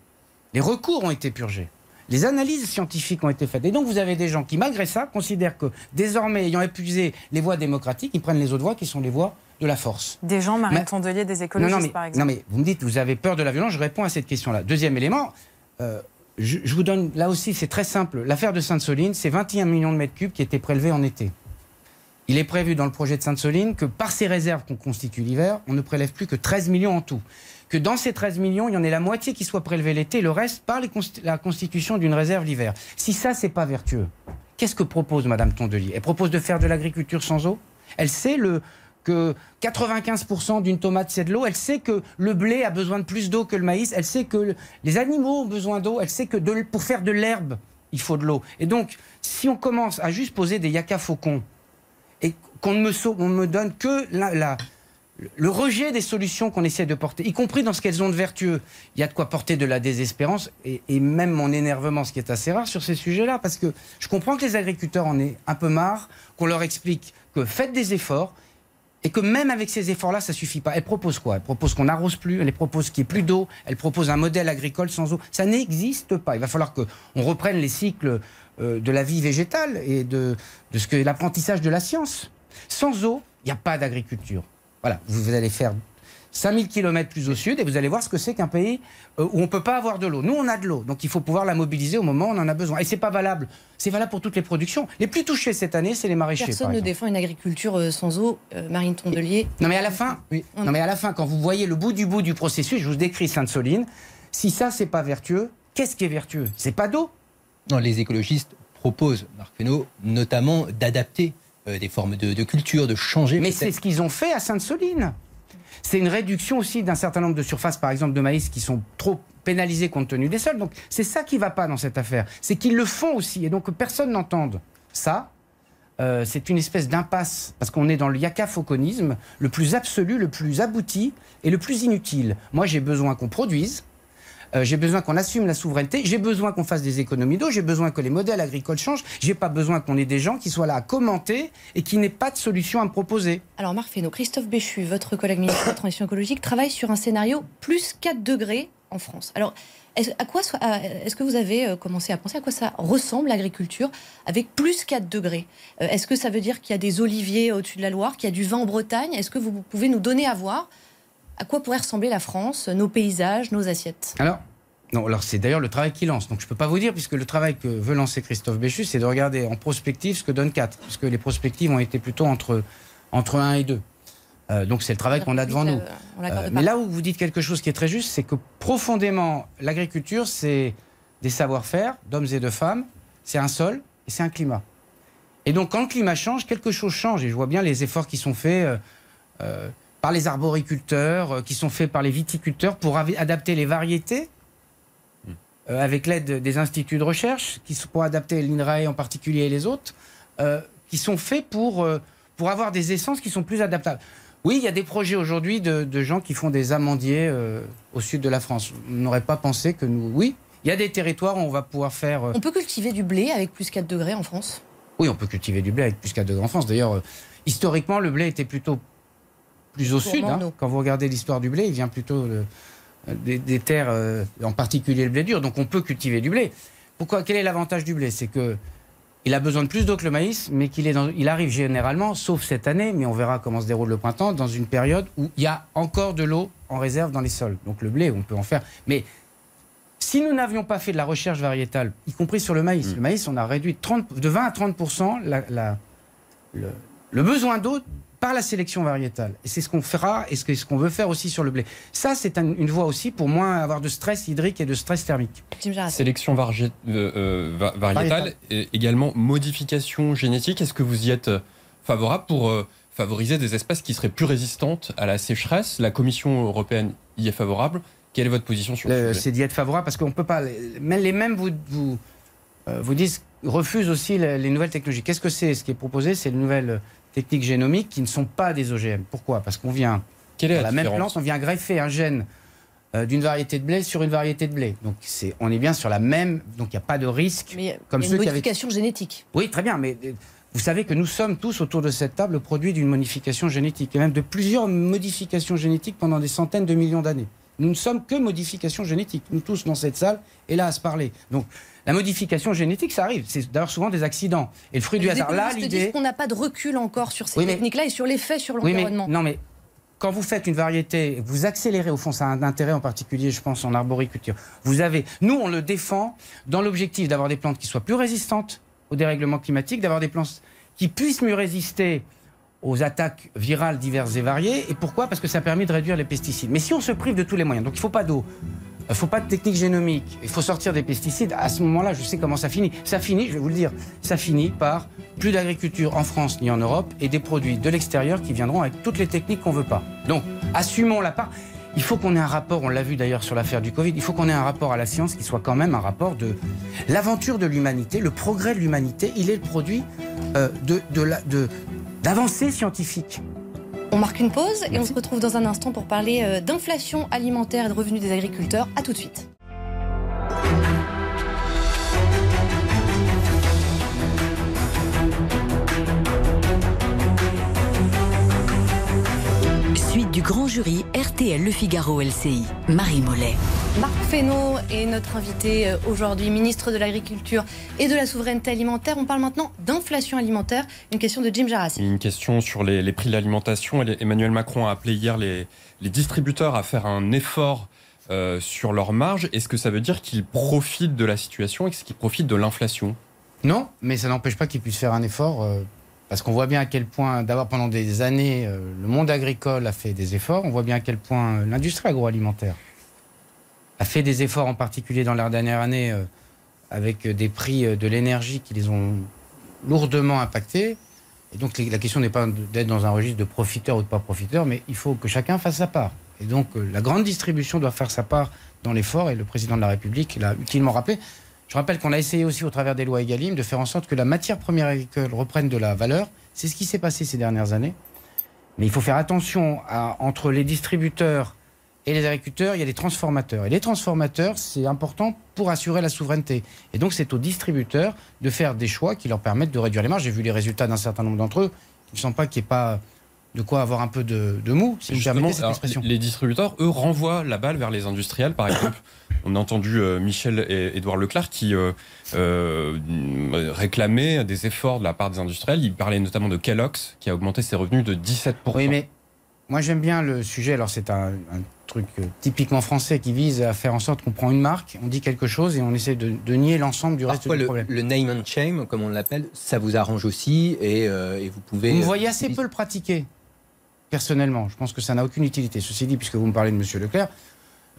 Les recours ont été purgés. Les analyses scientifiques ont été faites. Et donc, vous avez des gens qui, malgré ça, considèrent que désormais, ayant épuisé les voies démocratiques, ils prennent les autres voies qui sont les voies de la force. Des gens, Marine Mais- Tondelier, des Non, écologistes, non, mais, par non, exemple. mais vous me dites, vous avez peur de la violence, je réponds à cette question-là. Deuxième élément, euh, je, vous donne, là aussi, c'est très simple. L'affaire de Sainte-Soline, c'est 21 millions de mètres cubes qui étaient prélevés en été. Il est prévu dans le projet de Sainte-Soline que par ces réserves qu'on constitue l'hiver, on ne prélève plus que 13 millions en tout. Que dans ces 13 millions, il y en ait la moitié qui soit prélevée l'été, le reste par la constitution d'une réserve l'hiver. Si ça, c'est pas vertueux, qu'est-ce que propose Madame Tondelier? Elle propose de faire de l'agriculture sans eau? Elle sait le, que 95% d'une tomate c'est de l'eau. Elle sait que le blé a besoin de plus d'eau que le maïs. Elle sait que le- les animaux ont besoin d'eau. Elle sait que pour faire de l'herbe, il faut de l'eau. Et donc, si on commence à juste poser des yaka faucons et qu'on ne me, donne que le rejet des solutions qu'on essaie de porter, y compris dans ce qu'elles ont de vertueux, il y a de quoi porter de la désespérance et, et même mon énervement, ce qui est assez rare sur ces sujets-là, parce que je comprends que les agriculteurs en aient un peu marre, qu'on leur explique que faites des efforts, et que même avec ces efforts-là, ça suffit pas. Elle propose quoi? Elle propose qu'on n'arrose plus, elle propose qu'il n'y ait plus d'eau, elle propose un modèle agricole sans eau. Ça n'existe pas. Il va falloir qu'on reprenne les cycles euh, de la vie végétale et de, de ce que l'apprentissage de la science. Sans eau, il n'y a pas d'agriculture. Voilà, vous allez faire 5000 km plus au sud et vous allez voir ce que c'est qu'un pays euh, où on ne peut pas avoir de l'eau. Nous, on a de l'eau, donc il faut pouvoir la mobiliser au moment où on en a besoin. Et c'est pas valable. C'est valable pour toutes les productions. Les plus touchés cette année, c'est les maraîchers. Personne par ne défend une agriculture euh, sans eau. Euh, Marine Tondelier. Non mais à la fin, non mais à la fin, quand vous voyez le bout du bout du processus, je vous décris Sainte-Soline. Si ça c'est pas vertueux, qu'est-ce qui est vertueux? C'est pas d'eau. Non, les écologistes proposent, Marc Fesneau, notamment d'adapter euh, des formes de, de culture, de changer. Mais c'est ce qu'ils ont fait à Sainte-Soline. C'est une réduction aussi d'un certain nombre de surfaces, par exemple de maïs, qui sont trop pénalisées compte tenu des sols. Donc c'est ça qui va pas dans cette affaire. C'est qu'ils le font aussi. Et donc que personne n'entende ça. euh, c'est une espèce d'impasse, parce qu'on est dans le yakafauconisme, le plus absolu, le plus abouti et le plus inutile. Moi, j'ai besoin qu'on produise, Euh, j'ai besoin qu'on assume la souveraineté. J'ai besoin qu'on fasse des économies d'eau. J'ai besoin que les modèles agricoles changent. J'ai pas besoin qu'on ait des gens qui soient là à commenter et qui n'aient pas de solution à me proposer. Alors Marc Fesneau, Christophe Béchu, votre collègue ministre de la Transition écologique, travaille sur un scénario plus 4 degrés en France. Alors, est-ce, que vous avez euh, commencé à penser à quoi ça ressemble l'agriculture avec plus 4 degrés? Euh, Est-ce que ça veut dire qu'il y a des oliviers au-dessus de la Loire, qu'il y a du vin en Bretagne? Est-ce que vous pouvez nous donner à voir à quoi pourrait ressembler la France, nos paysages, nos assiettes? Alors, non, alors c'est d'ailleurs le travail qu'il lance. Donc je ne peux pas vous dire, puisque le travail que veut lancer Christophe Béchu, c'est de regarder en prospective ce que donne 4. Puisque les prospectives ont été plutôt entre, entre 1 et 2. Euh, donc c'est le travail qu'on a devant nous. Euh, Euh, mais là où vous dites quelque chose qui est très juste, c'est que profondément, l'agriculture, c'est des savoir-faire d'hommes et de femmes, c'est un sol et c'est un climat. Et donc, quand le climat change, quelque chose change. Et je vois bien les efforts qui sont faits euh, par les arboriculteurs, euh, qui sont faits par les viticulteurs pour adapter les variétés euh, avec l'aide des instituts de recherche, qui sont pour adapter l'INRAE en particulier et les autres, euh, qui sont faits pour, euh, pour avoir des essences qui sont plus adaptables. Oui, il y a des projets aujourd'hui de, de gens qui font des amandiers euh, au sud de la France. On n'aurait pas pensé que nous. Oui, il y a des territoires où on va pouvoir faire. euh, On peut cultiver du blé avec plus 4 degrés en France? Oui, on peut cultiver du blé avec plus qu'à de en France. D'ailleurs, euh, historiquement, le blé était plutôt plus au sud. hein. Quand vous regardez l'histoire du blé, il vient plutôt euh, des, des terres, euh, en particulier le blé dur. Donc on peut cultiver du blé. Pourquoi Quel est l'avantage du blé? C'est que il a besoin de plus d'eau que le maïs, mais qu'il est dans- il arrive généralement, sauf cette année, mais on verra comment se déroule le printemps, dans une période où il y a encore de l'eau en réserve dans les sols. Donc le blé, on peut en faire. Mais si nous n'avions pas fait de la recherche variétale, y compris sur le maïs, le maïs, on a réduit de 30 de 20 à 30 la- la- le, le besoin d'eau par la sélection variétale. Et c'est ce qu'on fera et ce qu'on veut faire aussi sur le blé. Ça, c'est un- une voie aussi pour moins avoir de stress hydrique et de stress thermique. Sélection vargé- euh, euh, va- variétale Variétale. et également modification génétique. Est-ce que vous y êtes euh, favorable pour euh, favoriser des espèces qui seraient plus résistantes à la sécheresse? La Commission européenne y est favorable. Quelle est votre position sur Le- le sujet? C'est d'y être favorable parce qu'on peut pas. les- Même les mêmes vous, vous, euh, vous disent refusent aussi les, les nouvelles technologies. Qu'est-ce que c'est? Ce qui est proposé, c'est les nouvelles euh, techniques génomiques qui ne sont pas des OGM. Pourquoi? Parce qu'on vient Quelle est la, la même plante, on vient greffer un gène euh, d'une variété de blé sur une variété de blé. Donc c'est, on est bien sur la même. Donc il n'y a pas de risque. Mais Comme il y a ceux une qui avaient- modification génétique. Oui, très bien, mais euh, vous savez que nous sommes tous autour de cette table le produit d'une modification génétique, et même de plusieurs modifications génétiques pendant des centaines de millions d'années. Nous ne sommes que modifications génétiques, nous tous dans cette salle, et là à se parler. Donc la modification génétique, ça arrive. C'est d'ailleurs souvent des accidents. Et le fruit du hasard, là, l'idée... qu'on n'a pas de recul encore sur ces Oui, mais- techniques-là et sur l'effet sur Oui, mais, l'environnement. non, mais quand vous faites une variété, vous accélérez, au fond, ça a un intérêt en particulier, je pense, en arboriculture. Vous avez, nous, on le défend dans l'objectif d'avoir des plantes qui soient plus résistantes au dérèglement climatique, d'avoir des plantes qui puissent mieux résister aux attaques virales diverses et variées. Et pourquoi? Parce que ça permet de réduire les pesticides. Mais si on se prive de tous les moyens, donc il ne faut pas d'eau, il ne faut pas de technique génomique, il faut sortir des pesticides, à ce moment-là, je sais comment ça finit. Ça finit, je vais vous le dire, ça finit par plus d'agriculture en France ni en Europe et des produits de l'extérieur qui viendront avec toutes les techniques qu'on ne veut pas. Donc, assumons la part. Il faut qu'on ait un rapport, on l'a vu d'ailleurs sur l'affaire du Covid, il faut qu'on ait un rapport à la science qui soit quand même un rapport de l'aventure de l'humanité, le progrès de l'humanité, il est le produit euh, de, de, d'avancées scientifiques. On marque une pause et on se retrouve dans un instant pour parler euh, d'inflation alimentaire et de revenus des agriculteurs. À tout de suite. Suite du grand jury RTL Le Figaro LCI. Marie Mollet. Marc Fesneau est notre invité euh, aujourd'hui, ministre de l'Agriculture et de la Souveraineté Alimentaire. On parle maintenant d'inflation alimentaire, une question de Jim Jarassi. Une question sur les, les prix de l'alimentation. Et Emmanuel Macron a appelé hier les, les distributeurs à faire un effort euh, sur leur marge. Est-ce que ça veut dire qu'ils profitent de la situation? Et qu'ils profitent de l'inflation? Non, mais ça n'empêche pas qu'ils puissent faire un effort, euh, parce qu'on voit bien à quel point, d'abord pendant des années, euh, le monde agricole a fait des efforts, on voit bien à quel point l'industrie agroalimentaire a fait des efforts, en particulier dans la dernière année, euh, avec euh, des prix euh, de l'énergie qui les ont lourdement impactés. Et donc la question n'est pas d'être dans un registre de profiteurs ou de pas profiteurs, mais il faut que chacun fasse sa part. Et donc euh, la grande distribution doit faire sa part dans l'effort, et le président de la République l'a utilement rappelé. Je rappelle qu'on a essayé aussi au travers des lois Egalim de faire en sorte que la matière première agricole reprenne de la valeur. C'est ce qui s'est passé ces dernières années. Mais il faut faire attention à- entre les distributeurs et les agriculteurs, il y a des transformateurs. Et les transformateurs, c'est important pour assurer la souveraineté. Et donc, c'est aux distributeurs de faire des choix qui leur permettent de réduire les marges. J'ai vu les résultats d'un certain nombre d'entre eux. Il ne semble pas qu'il n'y ait pas de quoi avoir un peu de, de mou, si Justement, cette alors, expression. les distributeurs, eux, renvoient la balle vers les industriels. Par exemple, on a entendu euh, Michel et Édouard Leclerc qui euh, euh, réclamaient des efforts de la part des industriels. Il parlait notamment de Kellogg's qui a augmenté ses revenus de 17%. Oui, mais moi j'aime bien le sujet. Alors c'est un, un truc euh, typiquement français qui vise à faire en sorte qu'on prend une marque, on dit quelque chose et on essaie de, de nier l'ensemble du reste Parfois, du le, problème. le name and shame, comme on l'appelle, ça vous arrange aussi et, euh, et vous pouvez. Vous me voyez assez peu le pratiquer, personnellement. Je pense que ça n'a aucune utilité. Ceci dit, puisque vous me parlez de M. Leclerc,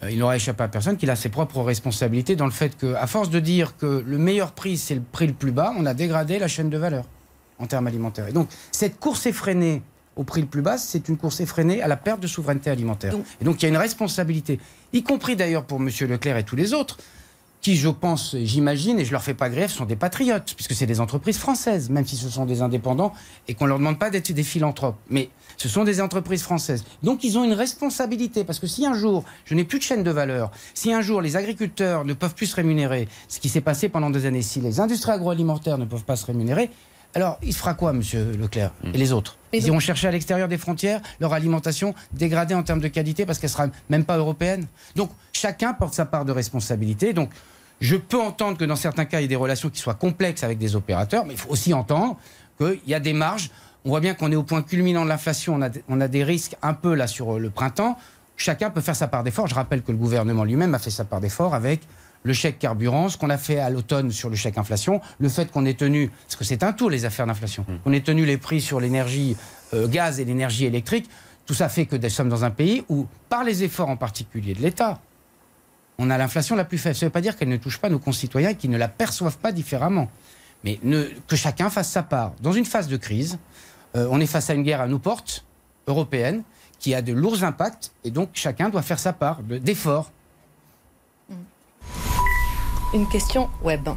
euh, il n'aura échappé à personne qu'il a ses propres responsabilités dans le fait qu'à force de dire que le meilleur prix, c'est le prix le plus bas, on a dégradé la chaîne de valeur en termes alimentaires. Et donc, cette course effrénée au prix le plus bas, c'est une course effrénée à la perte de souveraineté alimentaire. Donc- et donc, il y a une responsabilité, y compris d'ailleurs pour M. Leclerc et tous les autres, qui, je pense, j'imagine, et je leur fais pas grief, sont des patriotes, puisque c'est des entreprises françaises, même si ce sont des indépendants, et qu'on leur demande pas d'être des philanthropes. Mais ce sont des entreprises françaises. Donc ils ont une responsabilité, parce que si un jour, je n'ai plus de chaîne de valeur, si un jour les agriculteurs ne peuvent plus se rémunérer, ce qui s'est passé pendant des années, si les industries agroalimentaires ne peuvent pas se rémunérer, alors il se fera quoi, monsieur Leclerc, et les autres Ils iront chercher à l'extérieur des frontières leur alimentation dégradée en termes de qualité parce qu'elle sera même pas européenne. Donc chacun porte sa part de responsabilité. Donc je peux entendre que dans certains cas, il y ait des relations qui soient complexes avec des opérateurs, mais il faut aussi entendre qu'il y a des marges. On voit bien qu'on est au point culminant de l'inflation. On a, on a des risques un peu là sur le printemps. Chacun peut faire sa part d'effort. Je rappelle que le gouvernement lui-même a fait sa part d'effort avec le chèque carburant, ce qu'on a fait à l'automne sur le chèque inflation, le fait qu'on ait tenu, parce que c'est un tout les affaires d'inflation, on ait tenu les prix sur l'énergie euh, gaz et l'énergie électrique, tout ça fait que nous sommes dans un pays où, par les efforts en particulier de l'État, on a l'inflation la plus faible. Ça ne veut pas dire qu'elle ne touche pas nos concitoyens qu'ils ne la perçoivent pas différemment. Mais ne- que chacun fasse sa part. Dans une phase de crise, euh, on est face à une guerre à nos portes, européenne, qui a de lourds impacts, et donc chacun doit faire sa part de- d'efforts. Une question web.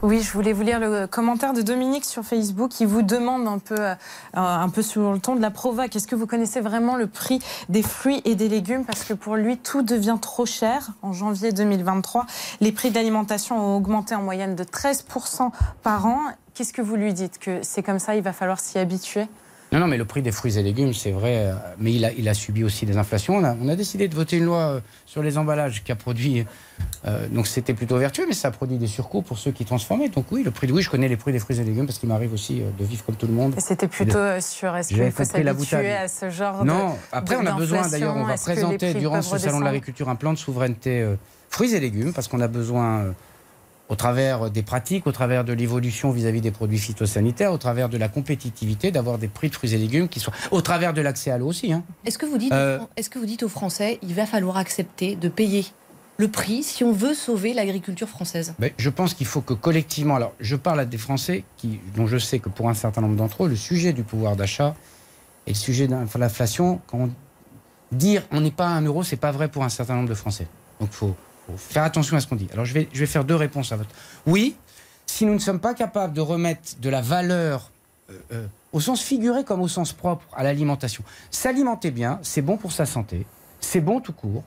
Oui, je voulais vous lire le commentaire de Dominique sur Facebook qui vous demande un peu, euh, un peu sur le ton de la provoque. Est-ce que vous connaissez vraiment le prix des fruits et des légumes? Parce que pour lui, tout devient trop cher. En janvier 2023, les prix d'alimentation ont augmenté en moyenne de 13% par an. Qu'est-ce que vous lui dites? Que c'est comme ça, il va falloir s'y habituer? Non, non, mais le prix des fruits et légumes, c'est vrai, euh, mais il a, il a subi aussi des inflations. On a, on a décidé de voter une loi euh, sur les emballages qui a produit. euh, donc c'était plutôt vertueux, mais ça a produit des surcoûts pour ceux qui transformaient. Donc oui, le prix de oui, je connais les prix des fruits et légumes parce qu'il m'arrive aussi de vivre comme tout le monde. C'était plutôt sur est-ce qu'il faut s'habituer à ce genre de Non, après on a besoin d'ailleurs, on va présenter durant ce salon de l'agriculture un plan de souveraineté euh, fruits et légumes parce qu'on a besoin, euh, au travers des pratiques, au travers de l'évolution vis-à-vis des produits phytosanitaires, au travers de la compétitivité, d'avoir des prix de fruits et légumes qui soient, au travers de l'accès à l'eau aussi. Hein. Est-ce que, vous dites, Euh, est-ce que vous dites aux Français, il va falloir accepter de payer le prix si on veut sauver l'agriculture française? Ben, je pense qu'il faut que collectivement, alors je parle à des Français qui, dont je sais que pour un certain nombre d'entre eux, le sujet du pouvoir d'achat et le sujet de l'inflation, quand on- dire on n'est pas à un euro, c'est pas vrai pour un certain nombre de Français. Donc il faut, faut faire attention à ce qu'on dit. Alors je vais, je vais faire deux réponses à votre. Oui, si nous ne sommes pas capables de remettre de la valeur euh, euh, au sens figuré comme au sens propre à l'alimentation, s'alimenter bien, c'est bon pour sa santé, c'est bon tout court.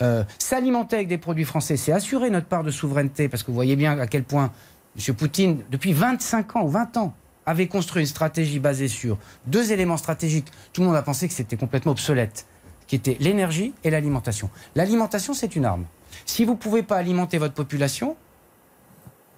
Euh, S'alimenter avec des produits français, c'est assurer notre part de souveraineté, parce que vous voyez bien à quel point M. Poutine, depuis 25 ans ou 20 ans, avait construit une stratégie basée sur deux éléments stratégiques. Tout le monde a pensé que c'était complètement obsolète, qui étaient l'énergie et l'alimentation. L'alimentation, c'est une arme. Si vous ne pouvez pas alimenter votre population,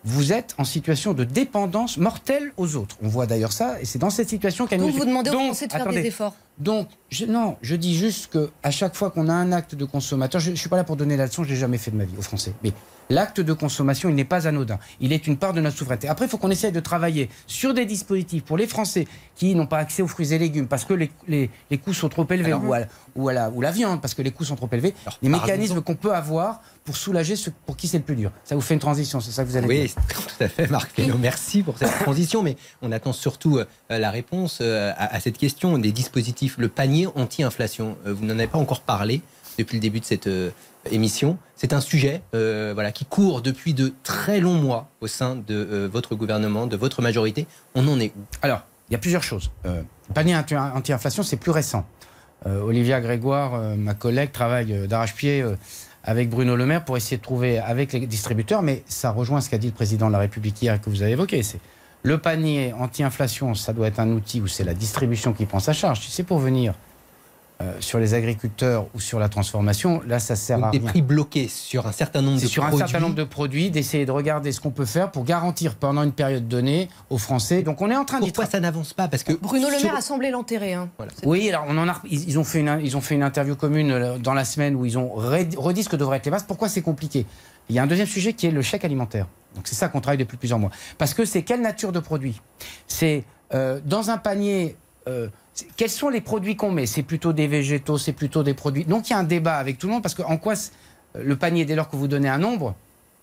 vous êtes en situation de dépendance mortelle aux autres. On voit d'ailleurs ça, et c'est dans cette situation qu'elle Donc nous... vous demandez aux Français de faire attendez. des efforts. Donc, je, non, je dis juste que à chaque fois qu'on a un acte de consommateur, je ne suis pas là pour donner la leçon, je l'ai jamais fait de ma vie aux Français. Mais l'acte de consommation, il n'est pas anodin. Il est une part de notre souveraineté. Après, il faut qu'on essaye de travailler sur des dispositifs pour les Français qui n'ont pas accès aux fruits et légumes parce que les, les- les coûts sont trop élevés, ou, à, ou, à la, ou la viande parce que les coûts sont trop élevés. Alors, les mécanismes qu'on peut avoir pour soulager ceux pour qui c'est le plus dur. Ça vous fait une transition, c'est ça que vous allez dire Oui, tout à fait, Marc. Merci pour cette transition, mais on attend surtout euh, la réponse euh, à, à cette question des dispositifs, le panier anti-inflation. Euh, vous n'en avez pas encore parlé depuis le début de cette euh, émission. C'est un sujet euh, voilà, qui court depuis de très longs mois au sein de votre gouvernement, de votre majorité. On en est où? Alors, il y a plusieurs choses. Le panier anti- anti-inflation, c'est plus récent. Olivia Grégoire, ma collègue, travaille d'arrache-pied avec Bruno Le Maire pour essayer de trouver avec les distributeurs, mais ça rejoint ce qu'a dit le président de la République hier que vous avez évoqué. Le panier anti-inflation, ça doit être un outil où c'est la distribution qui prend sa charge. Si c'est pour venir euh, sur les agriculteurs ou sur la transformation, là, ça sert Donc à des rien. prix bloqués sur un certain nombre de C'est sur produits. un certain nombre de produits, d'essayer de regarder ce qu'on peut faire pour garantir pendant une période donnée aux Français. Donc on est en train d'y Pourquoi ça n'avance pas? Parce que Bruno Le sur- Maire a semblé l'enterrer. hein. Oui, alors on en a, ils, ils ont fait une, ils ont fait une interview commune euh, dans la semaine où ils ont redit ce que devraient être les bases. Pourquoi c'est compliqué? Il y a un deuxième sujet qui est le chèque alimentaire. Donc c'est ça qu'on travaille depuis plusieurs mois. Parce que c'est quelle nature de produit? C'est euh, dans un panier. euh, quels sont les produits qu'on met? C'est plutôt des végétaux, c'est plutôt des produits. Donc il y a un débat avec tout le monde parce que en quoi c- le panier, dès lors que vous donnez un nombre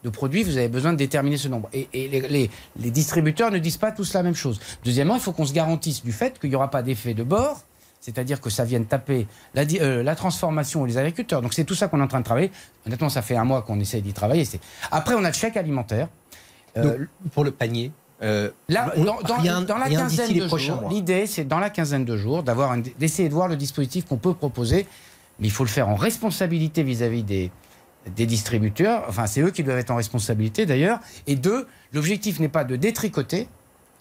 de produits, vous avez besoin de déterminer ce nombre. Et, les- les distributeurs ne disent pas tous la même chose. Deuxièmement, il faut qu'on se garantisse du fait qu'il n'y aura pas d'effet de bord, c'est-à-dire que ça vienne taper la, euh, la transformation ou les agriculteurs. Donc c'est tout ça qu'on est en train de travailler. Honnêtement, ça fait un mois qu'on essaie d'y travailler. Après, on a le chèque alimentaire. Euh, pour le panier. euh, Là, on- dans, dans- rien- dans la quinzaine de jours, l'idée, c'est dans la quinzaine de jours d'avoir d'essayer de voir le dispositif qu'on peut proposer, mais il faut le faire en responsabilité vis-à-vis des, des distributeurs. Enfin, c'est eux qui doivent être en responsabilité d'ailleurs. Et deux, l'objectif n'est pas de détricoter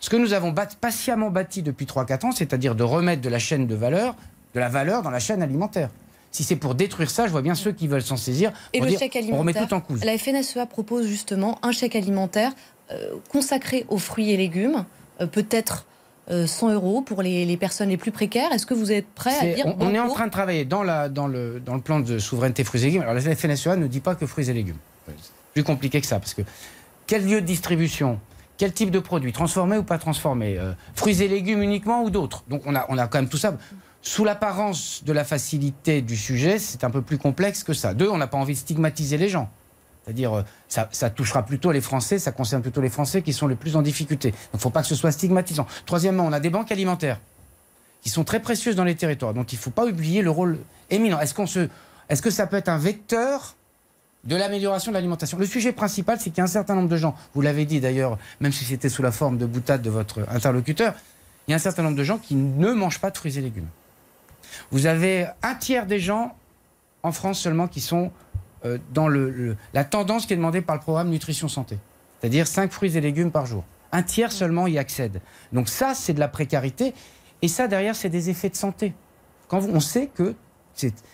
ce que nous avons bat- patiemment bâti depuis 3-4 ans, c'est-à-dire de remettre de la chaîne de valeur, de la valeur dans la chaîne alimentaire. Si c'est pour détruire ça, je vois bien ceux qui veulent s'en saisir. Et pour le dire, chèque On remet alimentaire tout en cause. La FNSEA propose justement un chèque alimentaire euh, consacré aux fruits et légumes, euh, peut-être euh, 100 euros pour les, les personnes les plus précaires. Est-ce que vous êtes prêt à dire on, on est en train de travailler dans, la, dans, le, dans le plan de souveraineté fruits et légumes. Alors la FNSEA ne dit pas que fruits et légumes. C'est plus compliqué que ça. Parce que quel lieu de distribution Quel type de produit Transformé ou pas transformé Euh, Fruits et légumes uniquement ou d'autres Donc on a, on a quand même tout ça. Sous l'apparence de la facilité du sujet, c'est un peu plus complexe que ça. Deux, on n'a pas envie de stigmatiser les gens. C'est-à-dire, euh, ça, touchera plutôt les Français, ça concerne plutôt les Français qui sont les plus en difficulté. Donc il ne faut pas que ce soit stigmatisant. Troisièmement, on a des banques alimentaires qui sont très précieuses dans les territoires, dont il ne faut pas oublier le rôle éminent. Est-ce qu'on se, est-ce que ça peut être un vecteur de l'amélioration de l'alimentation Le sujet principal, c'est qu'il y a un certain nombre de gens, vous l'avez dit d'ailleurs, même si c'était sous la forme de boutade de votre interlocuteur, il y a un certain nombre de gens qui ne mangent pas de fruits et légumes. Vous avez un tiers des gens en France seulement qui sont euh, dans le, la tendance qui est demandée par le programme Nutrition Santé, c'est-à-dire 5 fruits et légumes par jour. Un tiers seulement y accède. Donc ça, c'est de la précarité. Et ça, derrière, c'est des effets de santé. Quand on sait que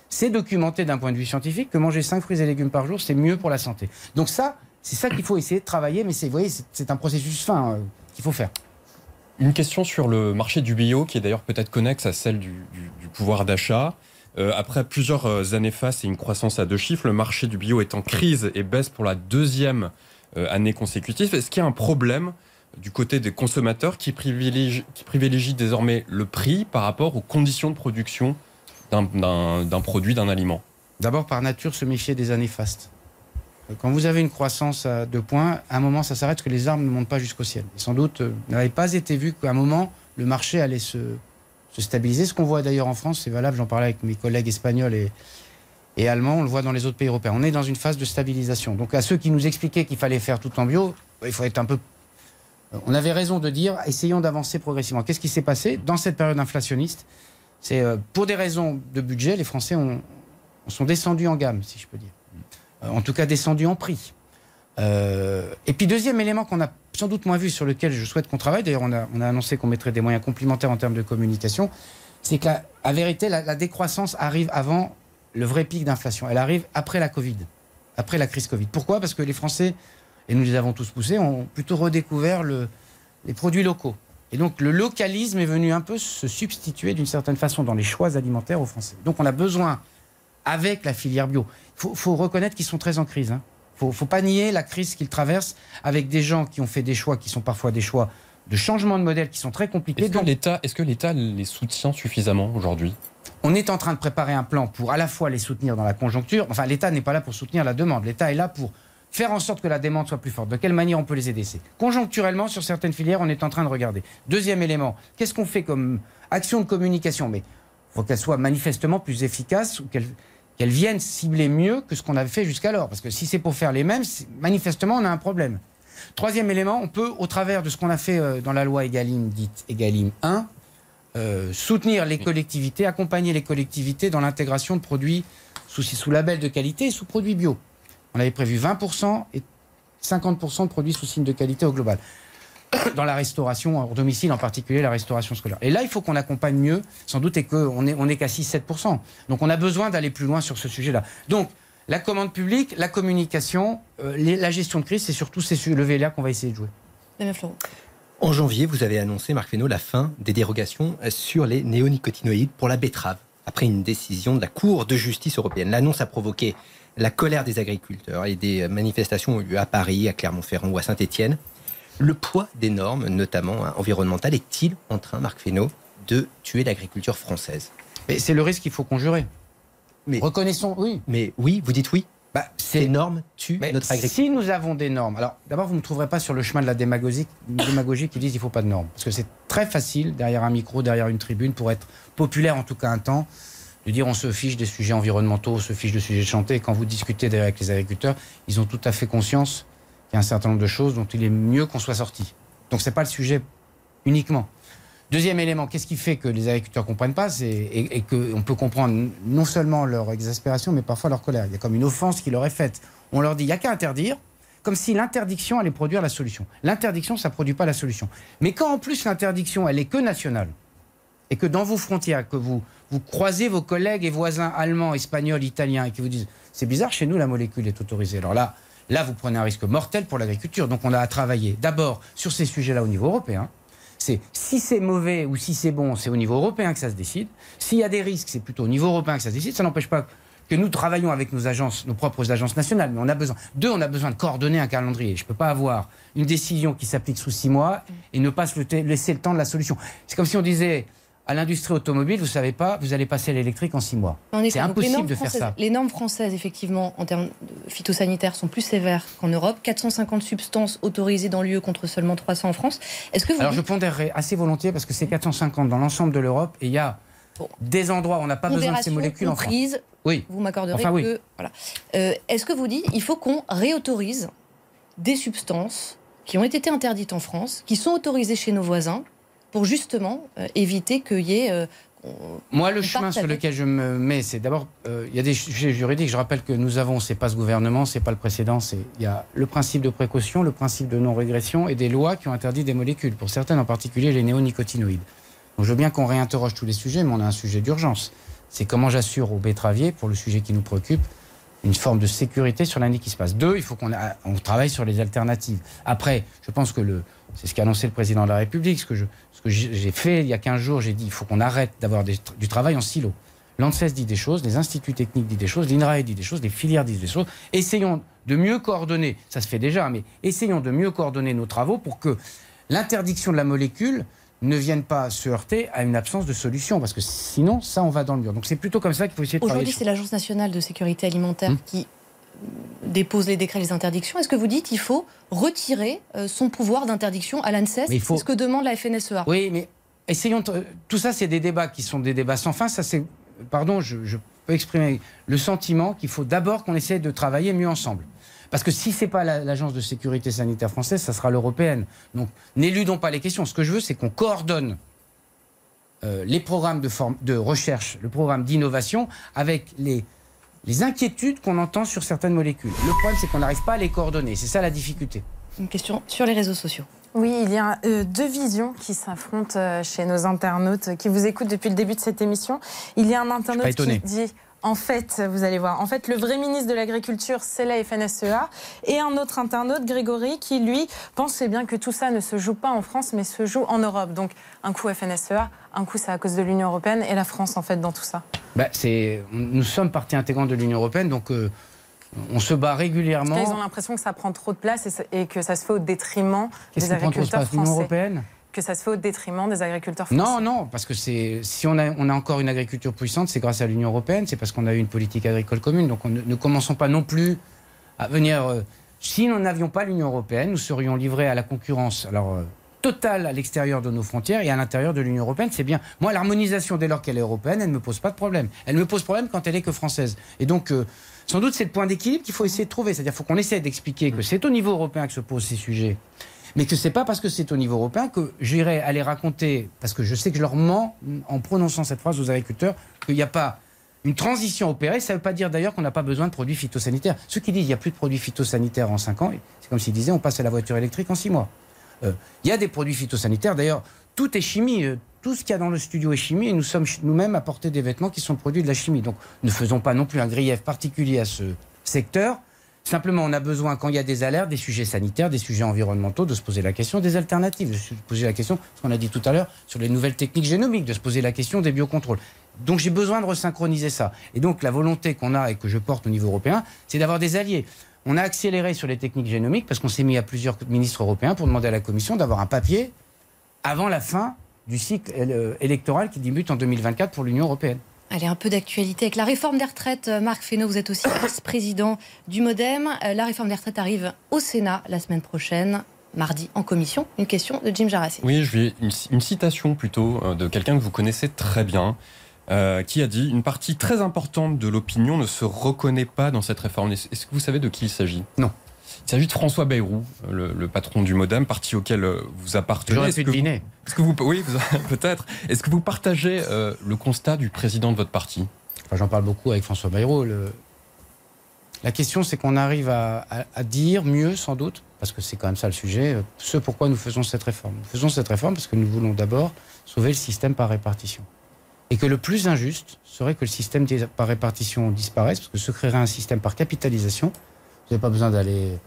c'est documenté d'un point de vue scientifique que manger 5 fruits et légumes par jour, c'est mieux pour la santé. Donc ça, c'est ça qu'il faut essayer de travailler, mais c'est, vous voyez, c'est- un processus fin euh, qu'il faut faire. Une question sur le marché du bio, qui est d'ailleurs peut-être connexe à celle du, pouvoir d'achat. Euh, après plusieurs euh, années face et une croissance à deux chiffres, le marché du bio est en crise et baisse pour la deuxième année consécutive. Est-ce qu'il y a un problème du côté des consommateurs qui privilégient, qui privilégient désormais le prix par rapport aux conditions de production d'un- produit, d'un aliment D'abord, par nature, se méfier des années fastes. Quand vous avez une croissance deux points, à un moment, ça s'arrête parce que les arbres ne montent pas jusqu'au ciel. Sans doute, euh, n'avait pas été vu qu'à un moment, le marché allait se, se stabiliser. Ce qu'on voit d'ailleurs en France, c'est valable, j'en parlais avec mes collègues espagnols et, et allemands, on le voit dans les autres pays européens. On est dans une phase de stabilisation. Donc à ceux qui nous expliquaient qu'il fallait faire tout en bio, il faut être un peu... On avait raison de dire, essayons d'avancer progressivement. Qu'est-ce qui s'est passé? Dans cette période inflationniste C'est euh, pour des raisons de budget, les Français ont, sont descendus en gamme, si je peux dire. Euh, en tout cas, descendus en prix. Euh, et puis, deuxième élément qu'on a sans doute moins vu, sur lequel je souhaite qu'on travaille, d'ailleurs, on a, on a annoncé qu'on mettrait des moyens complémentaires en termes de communication, c'est la, à vérité, la, décroissance arrive avant le vrai pic d'inflation. Elle arrive après la Covid, après la crise Covid. Pourquoi? Parce que les Français, et nous les avons tous poussés, ont plutôt redécouvert le, les produits locaux. Et donc le localisme est venu un peu se substituer d'une certaine façon dans les choix alimentaires aux Français. Donc on a besoin, avec la filière bio, il faut, faut reconnaître qu'ils sont très en crise. Il hein. ne faut, faut pas nier la crise qu'ils traversent avec des gens qui ont fait des choix qui sont parfois des choix de changement de modèle qui sont très compliqués. Que est-ce que l'État les soutient suffisamment aujourd'hui? On est en train de préparer un plan pour à la fois les soutenir dans la conjoncture. Enfin, l'État n'est pas là pour soutenir la demande. L'État est là pour faire en sorte que la demande soit plus forte. De quelle manière on peut les aider? C'est conjoncturellement sur certaines filières, on est en train de regarder. Deuxième élément, qu'est-ce qu'on fait comme action de communication? Mais faut qu'elle soit manifestement plus efficace ou qu'elle vienne cibler mieux que ce qu'on avait fait jusqu'alors. Parce que si c'est pour faire les mêmes, manifestement, on a un problème. Troisième élément, on peut, au travers de ce qu'on a fait euh, dans la loi Egalim, dite Egalim 1, euh, soutenir les collectivités, accompagner les collectivités dans l'intégration de produits sous, sous label de qualité et sous produits bio. On avait prévu 20% et 50% de produits sous signe de qualité au global. Dans la restauration, hors domicile en particulier, la restauration scolaire. Et là, il faut qu'on accompagne mieux, sans doute, et qu'on n'est on est qu'à 6-7%. Donc on a besoin d'aller plus loin sur ce sujet-là. Donc, la commande publique, la communication, euh, les- la gestion de crise, c'est surtout ces leviers-là qu'on va essayer de jouer. En janvier, vous avez annoncé, Marc Fesneau, la fin des dérogations sur les néonicotinoïdes pour la betterave, après une décision de la Cour de justice européenne. L'annonce a provoqué la colère des agriculteurs et des manifestations ont eu lieu à Paris, à Clermont-Ferrand ou à Saint-Étienne. Le poids des normes, notamment hein, environnementales, est-il en train, Marc Fesneau, de tuer l'agriculture française? Mais c'est le risque qu'il faut conjurer. Mais- Reconnaissons, oui. Mais oui, vous dites oui? Bah, Ces normes tuent Mais notre agriculture. si nous avons des normes, alors d'abord vous ne me trouverez pas sur le chemin de la démagogie, démagogie qui disent il faut pas de normes, parce que c'est très facile derrière un micro, derrière une tribune, pour être populaire en tout cas un temps, de dire on se fiche des sujets environnementaux, on se fiche de sujets de santé. Et Quand vous discutez avec les agriculteurs, ils ont tout à fait conscience qu'il y a un certain nombre de choses dont il est mieux qu'on soit sorti. Donc c'est pas le sujet uniquement. Deuxième élément, qu'est-ce qui fait que les agriculteurs ne comprennent pas c'est- et, et qu'on peut comprendre non seulement leur exaspération, mais parfois leur colère. Il y a comme une offense qui leur est faite. On leur dit, il n'y a qu'à interdire, comme si l'interdiction allait produire la solution. L'interdiction, ça ne produit pas la solution. Mais quand en plus l'interdiction, elle est que nationale, et que dans vos frontières, que vous, vous croisez vos collègues et voisins allemands, espagnols, italiens, et qui vous disent, c'est bizarre, chez nous, la molécule est autorisée. Alors là, là, vous prenez un risque mortel pour l'agriculture. Donc on a à travailler d'abord sur ces sujets-là au niveau européen. C'est si c'est mauvais ou si c'est bon, c'est au niveau européen que ça se décide. S'il y a des risques, c'est plutôt au niveau européen que ça se décide. Ça n'empêche pas que nous travaillons avec nos agences, nos propres agences nationales, mais on a besoin. Deux, on a besoin de coordonner un calendrier. Je ne peux pas avoir une décision qui s'applique sous six mois et ne pas laisser le temps de la solution. C'est comme si on disait à l'industrie automobile, vous savez pas, vous allez passer à l'électrique en six mois. C'est impossible de faire ça. Les normes françaises, effectivement, en termes phytosanitaires, sont plus sévères qu'en Europe. 450 substances autorisées dans l'UE contre seulement 300 en France. Est-ce que vous Alors je pondérerai assez volontiers parce que c'est 450 dans l'ensemble de l'Europe et il y a Bon. des endroits où on n'a pas besoin de ces molécules en France. Oui. vous m'accorderez Enfin, oui. que... Voilà. Euh, Est-ce que vous dites il faut qu'on réautorise des substances qui ont été interdites en France, qui sont autorisées chez nos voisins, pour justement euh, éviter qu'il y ait... euh, Moi, le chemin sur lequel je me mets, c'est d'abord, euh, il y a des sujets juridiques. Je rappelle que nous avons, c'est pas ce gouvernement, c'est pas le précédent, c'est il y a le principe de précaution, le principe de non-régression et des lois qui ont interdit des molécules, pour certaines en particulier les néonicotinoïdes. Donc je veux bien qu'on réinterroge tous les sujets, mais on a un sujet d'urgence. C'est comment j'assure aux betteraviers, pour le sujet qui nous préoccupe, une forme de sécurité sur l'année qui se passe. Deux, il faut qu'on travaille sur les alternatives. Après, je pense que le, c'est ce qu'a annoncé le président de la République, ce que, je, ce que j'ai fait il y a 15 jours, j'ai dit il faut qu'on arrête d'avoir du travail en silo. L'ANSES dit des choses, les instituts techniques disent des choses, l'INRAE dit des choses, les filières disent des choses. Essayons de mieux coordonner, ça se fait déjà, mais essayons de mieux coordonner nos travaux pour que l'interdiction de la molécule ne vienne pas se heurter à une absence de solution, parce que sinon, ça, on va dans le mur. Donc c'est plutôt comme ça qu'il faut essayer de travailler. Aujourd'hui, c'est l'Agence nationale de sécurité alimentaire Hmm. qui dépose les décrets, les interdictions. Est-ce que vous dites qu'il faut retirer euh, son pouvoir d'interdiction à l'ANSES? Faut- C'est ce que demande la FNSEA. Oui, mais essayons. de- Tout ça, c'est des débats qui sont des débats sans fin. Ça, c'est. Pardon, je, je peux exprimer le sentiment qu'il faut d'abord qu'on essaie de travailler mieux ensemble. Parce que si c'est pas la- l'agence de sécurité sanitaire française, ça sera l'européenne. Donc, n'éludons pas les questions. Ce que je veux, c'est qu'on coordonne euh, les programmes de, forme- de recherche, le programme d'innovation, avec les, les inquiétudes qu'on entend sur certaines molécules. Le problème, c'est qu'on n'arrive pas à les coordonner. C'est ça la difficulté. Une question sur les réseaux sociaux. Oui, il y a euh, deux visions qui s'affrontent euh, chez nos internautes euh, qui vous écoutent depuis le début de cette émission. Il y a un internaute qui dit en fait, vous allez voir, en fait, le vrai ministre de l'Agriculture, c'est la FNSEA. Et un autre internaute, Grégory, qui lui pensait bien que tout ça ne se joue pas en France, mais se joue en Europe. Donc, un coup FNSEA, un coup c'est à cause de l'Union européenne et la France, en fait, dans tout ça. Bah, c'est, nous sommes partie intégrante de l'Union européenne, donc euh, on se bat régulièrement. qu'ils ont l'impression que ça prend trop de place et, que ça se fait au détriment des agriculteurs place? L'Union français. européenne? Que ça se fait au détriment des agriculteurs français. Non, non, parce que c'est, si on a, on a encore une agriculture puissante, c'est grâce à l'Union européenne, c'est parce qu'on a eu une politique agricole commune. Donc on ne, ne commençons pas non plus à venir. euh, si nous n'avions pas l'Union européenne, nous serions livrés à la concurrence. Alors. euh, totale à l'extérieur de nos frontières et à l'intérieur de l'Union européenne, c'est bien. Moi, l'harmonisation, dès lors qu'elle est européenne, elle ne me pose pas de problème. Elle me pose problème quand elle est que française. Et donc, euh, sans doute, c'est le point d'équilibre qu'il faut essayer de trouver. C'est-à-dire qu'il faut qu'on essaie d'expliquer que c'est au niveau européen que se posent ces sujets Mais que c'est pas parce que c'est au niveau européen que j'irai aller raconter, parce que je sais que je leur mens en prononçant cette phrase aux agriculteurs, qu'il n'y a pas une transition opérée. Ça ne veut pas dire d'ailleurs qu'on n'a pas besoin de produits phytosanitaires. Ceux qui disent qu'il n'y a plus de produits phytosanitaires en 5 ans, c'est comme s'ils disaient on passe à la voiture électrique en 6 mois. Euh, il y a des produits phytosanitaires. D'ailleurs, tout est chimie. euh, tout ce qu'il y a dans le studio est chimie et nous sommes nous-mêmes à porter des vêtements qui sont produits de la chimie. Donc ne faisons pas non plus un grief particulier à ce secteur. Simplement, on a besoin, quand il y a des alertes, des sujets sanitaires, des sujets environnementaux, de se poser la question des alternatives, de se poser la question, ce qu'on a dit tout à l'heure, sur les nouvelles techniques génomiques, de se poser la question des biocontrôles. Donc j'ai besoin de resynchroniser ça. Et donc la volonté qu'on a et que je porte au niveau européen, c'est d'avoir des alliés. On a accéléré sur les techniques génomiques parce qu'on s'est mis à plusieurs ministres européens pour demander à la Commission d'avoir un papier avant la fin du cycle euh, électoral qui débute en 2024 pour l'Union européenne. Allez, un peu d'actualité avec la réforme des retraites. Euh, Marc Fesneau, vous êtes aussi vice-président du Modem. Euh, La réforme des retraites arrive au Sénat la semaine prochaine, mardi, en commission. Une question de Jim Jarassi. Oui, je vais une, une citation plutôt euh, de quelqu'un que vous connaissez très bien, euh, qui a dit une partie très importante de l'opinion ne se reconnaît pas dans cette réforme. Est-ce est-ce que vous savez de qui il s'agit? Non. Il s'agit de François Bayrou, le, le patron du Modem, parti auquel euh, vous appartenez. J'aurais pu deviner. Est-ce que vous, oui, peut-être. Est-ce que vous partagez euh, le constat du président de votre parti? Enfin, J'en parle beaucoup avec François Bayrou. le- La question, c'est qu'on arrive à, à- à dire mieux, sans doute, parce que c'est quand même ça le sujet, euh, ce pourquoi nous faisons cette réforme. Nous faisons cette réforme parce que nous voulons d'abord sauver le système par répartition. Et que le plus injuste serait que le système par répartition disparaisse, parce que se créerait un système par capitalisation. Vous n'avez pas besoin d'aller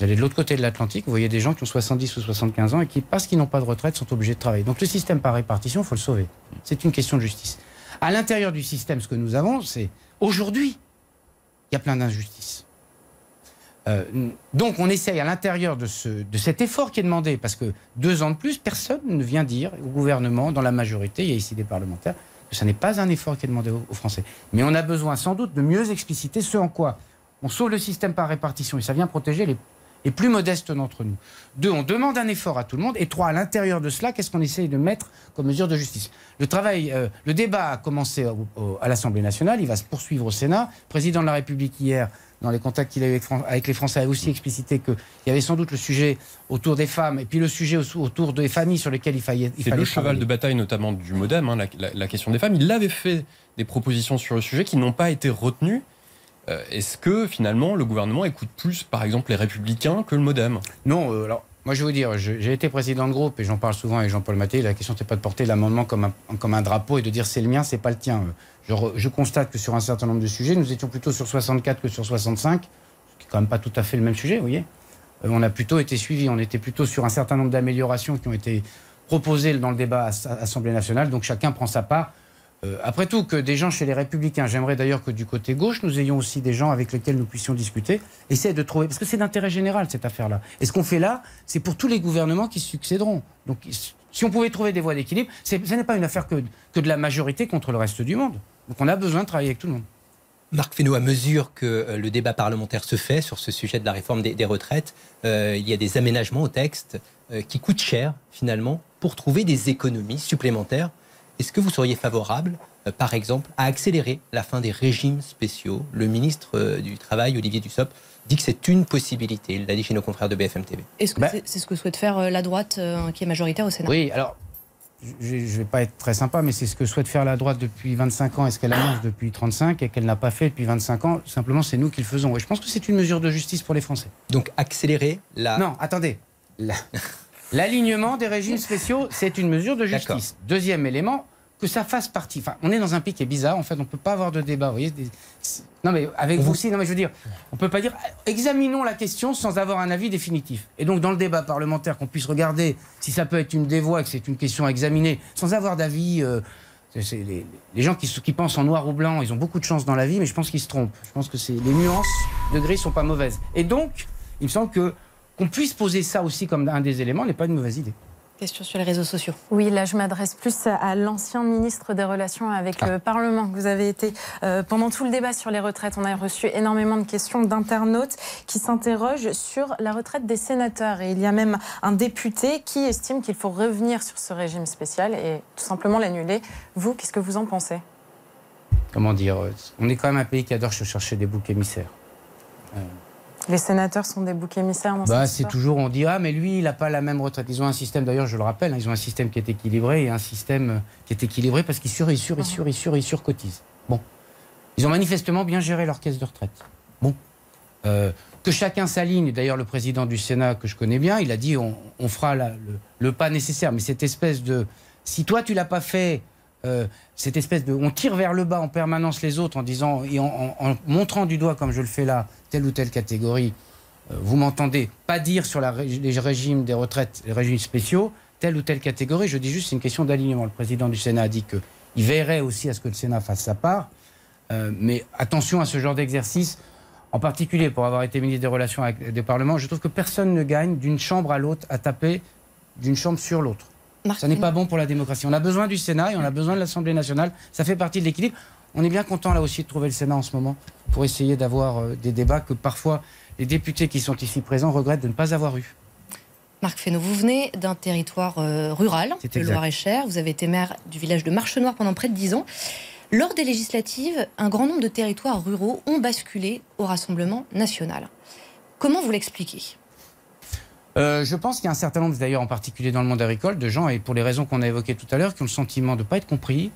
de l'autre côté de l'Atlantique. Vous voyez des gens qui ont 70 ou 75 ans et qui, parce qu'ils n'ont pas de retraite, sont obligés de travailler. Donc le système par répartition, il faut le sauver. C'est une question de justice. À l'intérieur du système, ce que nous avons, c'est aujourd'hui, il y a plein d'injustices. Euh, donc on essaye à l'intérieur de, ce, de cet effort qui est demandé, parce que deux ans de plus, personne ne vient dire au gouvernement, dans la majorité, il y a ici des parlementaires, que ce n'est pas un effort qui est demandé aux Français. Mais on a besoin sans doute de mieux expliciter ce en quoi on sauve le système par répartition et ça vient protéger les, les plus modestes d'entre nous. Deux, on demande un effort à tout le monde. Et trois, à l'intérieur de cela, qu'est-ce qu'on essaye de mettre comme mesure de justice? Le travail, euh, le débat a commencé au- au- à l'Assemblée nationale, il va se poursuivre au Sénat. Le président de la République hier, dans les contacts qu'il a eu avec, les Français, a aussi explicité qu'il y avait sans doute le sujet autour des femmes et puis le sujet au- autour des familles sur lesquelles il fallait, C'est le cheval de bataille notamment du Modem, hein, la, la- la question des femmes. Il avait fait des propositions sur le sujet qui n'ont pas été retenues. Euh, Est-ce que finalement le gouvernement écoute plus, par exemple, les républicains que le Modem? Non, euh, alors, moi je vais vous dire, j'ai été président de groupe et j'en parle souvent avec Jean-Paul Maté. La question, c'est pas de porter l'amendement comme un, comme un drapeau et de dire c'est le mien, c'est pas le tien. Je, re- je constate que sur un certain nombre de sujets, nous étions plutôt sur 64 que sur 65, ce qui est quand même pas tout à fait le même sujet, vous voyez. Euh, on a plutôt été suivis, on était plutôt sur un certain nombre d'améliorations qui ont été proposées dans le débat à à l'Assemblée nationale, donc chacun prend sa part. Euh, après tout, que des gens chez les Républicains, j'aimerais d'ailleurs que du côté gauche, nous ayons aussi des gens avec lesquels nous puissions discuter, essayer de trouver, parce que c'est d'intérêt général cette affaire-là. Et ce qu'on fait là, c'est pour tous les gouvernements qui succéderont. Donc si on pouvait trouver des voies d'équilibre, ce n'est pas une affaire que, de la majorité contre le reste du monde. Donc on a besoin de travailler avec tout le monde. Marc Fesneau, à mesure que euh, le débat parlementaire se fait sur ce sujet de la réforme des, retraites, euh, il y a des aménagements au texte qui coûtent cher, finalement, pour trouver des économies supplémentaires. Est-ce que vous seriez favorable, euh, par exemple, à accélérer la fin des régimes spéciaux? Le ministre euh, du Travail, Olivier Dussopt, dit que c'est une possibilité. Il l'a dit chez nos confrères de BFM TV. Est-ce que Bah- c'est ce que souhaite faire euh, la droite euh, qui est majoritaire au Sénat? Oui, alors, je ne vais pas être très sympa, mais c'est ce que souhaite faire la droite depuis 25 ans et ce qu'elle annonce depuis 35 et qu'elle n'a pas fait depuis 25 ans? Simplement, c'est nous qui le faisons. Et je pense que c'est une mesure de justice pour les Français. Donc accélérer la... Non, attendez. La- L'alignement des régimes spéciaux, c'est une mesure de D'accord. justice. Deuxième élément, que ça fasse partie. Enfin, on est dans un pays qui est bizarre. En fait, on ne peut pas avoir de débat. Vous voyez des- Non, mais avec vous aussi. Non, mais je veux dire, on ne peut pas dire. Examinons la question sans avoir un avis définitif. Et donc, dans le débat parlementaire, qu'on puisse regarder si ça peut être une des voies, que c'est une question à examiner, sans avoir d'avis. euh, les, les gens qui, se- qui pensent en noir ou blanc, ils ont beaucoup de chance dans la vie, mais je pense qu'ils se trompent. Je pense que les nuances de gris sont pas mauvaises. Et donc, il me semble que qu'on puisse poser ça aussi comme un des éléments n'est pas une mauvaise idée. Question sur les réseaux sociaux. Oui, là, je m'adresse plus à l'ancien ministre des Relations avec le Parlement. Vous avez été euh, pendant tout le débat sur les retraites. On a reçu énormément de questions d'internautes qui s'interrogent sur la retraite des sénateurs. Et il y a même un député qui estime qu'il faut revenir sur ce régime spécial et tout simplement l'annuler. Vous, qu'est-ce que vous en pensez? Comment dire euh, On est quand même un pays qui adore se chercher des boucs émissaires. Euh, Les sénateurs sont des boucs émissaires dans Bah, c'est toujours, on dit, ah, mais lui, il n'a pas la même retraite. Ils ont un système, d'ailleurs, je le rappelle, hein, ils ont un système qui est équilibré et un système euh, qui est équilibré parce qu'ils sur, ils sur, ils sur, ils sur, ils surcotisent. Bon. Ils ont manifestement bien géré leur caisse de retraite. Bon. Euh, que chacun s'aligne. D'ailleurs, le président du Sénat, que je connais bien, il a dit on, on fera la- le, le pas nécessaire. Mais cette espèce de. Si toi, tu l'as pas fait, euh, cette espèce de. On tire vers le bas en permanence les autres en disant. et en, montrant du doigt, comme je le fais là, telle ou telle catégorie. euh, vous m'entendez pas dire sur les régimes des retraites, les régimes spéciaux, telle ou telle catégorie. Je dis juste, c'est une question d'alignement. Le président du Sénat a dit qu'il veillerait aussi à ce que le Sénat fasse sa part. Euh, mais attention à ce genre d'exercice, en particulier pour avoir été ministre des Relations avec des parlements. Je trouve que personne ne gagne d'une chambre à l'autre à taper d'une chambre sur l'autre. Ça n'est pas bon pour la démocratie. On a besoin du Sénat et on a besoin de l'Assemblée nationale. Ça fait partie de l'équilibre. On est bien content là aussi de trouver le Sénat en ce moment pour essayer d'avoir euh, des débats que parfois les députés qui sont ici présents regrettent de ne pas avoir eu. Marc Fesneau, vous venez d'un territoire euh, rural, exact. Loir-et-Cher. Vous avez été maire du village de Marchenoir pendant près de 10 ans. Lors des législatives, un grand nombre de territoires ruraux ont basculé au Rassemblement national. Comment vous l'expliquez? Euh, je pense qu'il y a un certain nombre, d'ailleurs en particulier dans le monde agricole, de gens, et pour les raisons qu'on a évoquées tout à l'heure, qui ont le sentiment de ne pas être compris.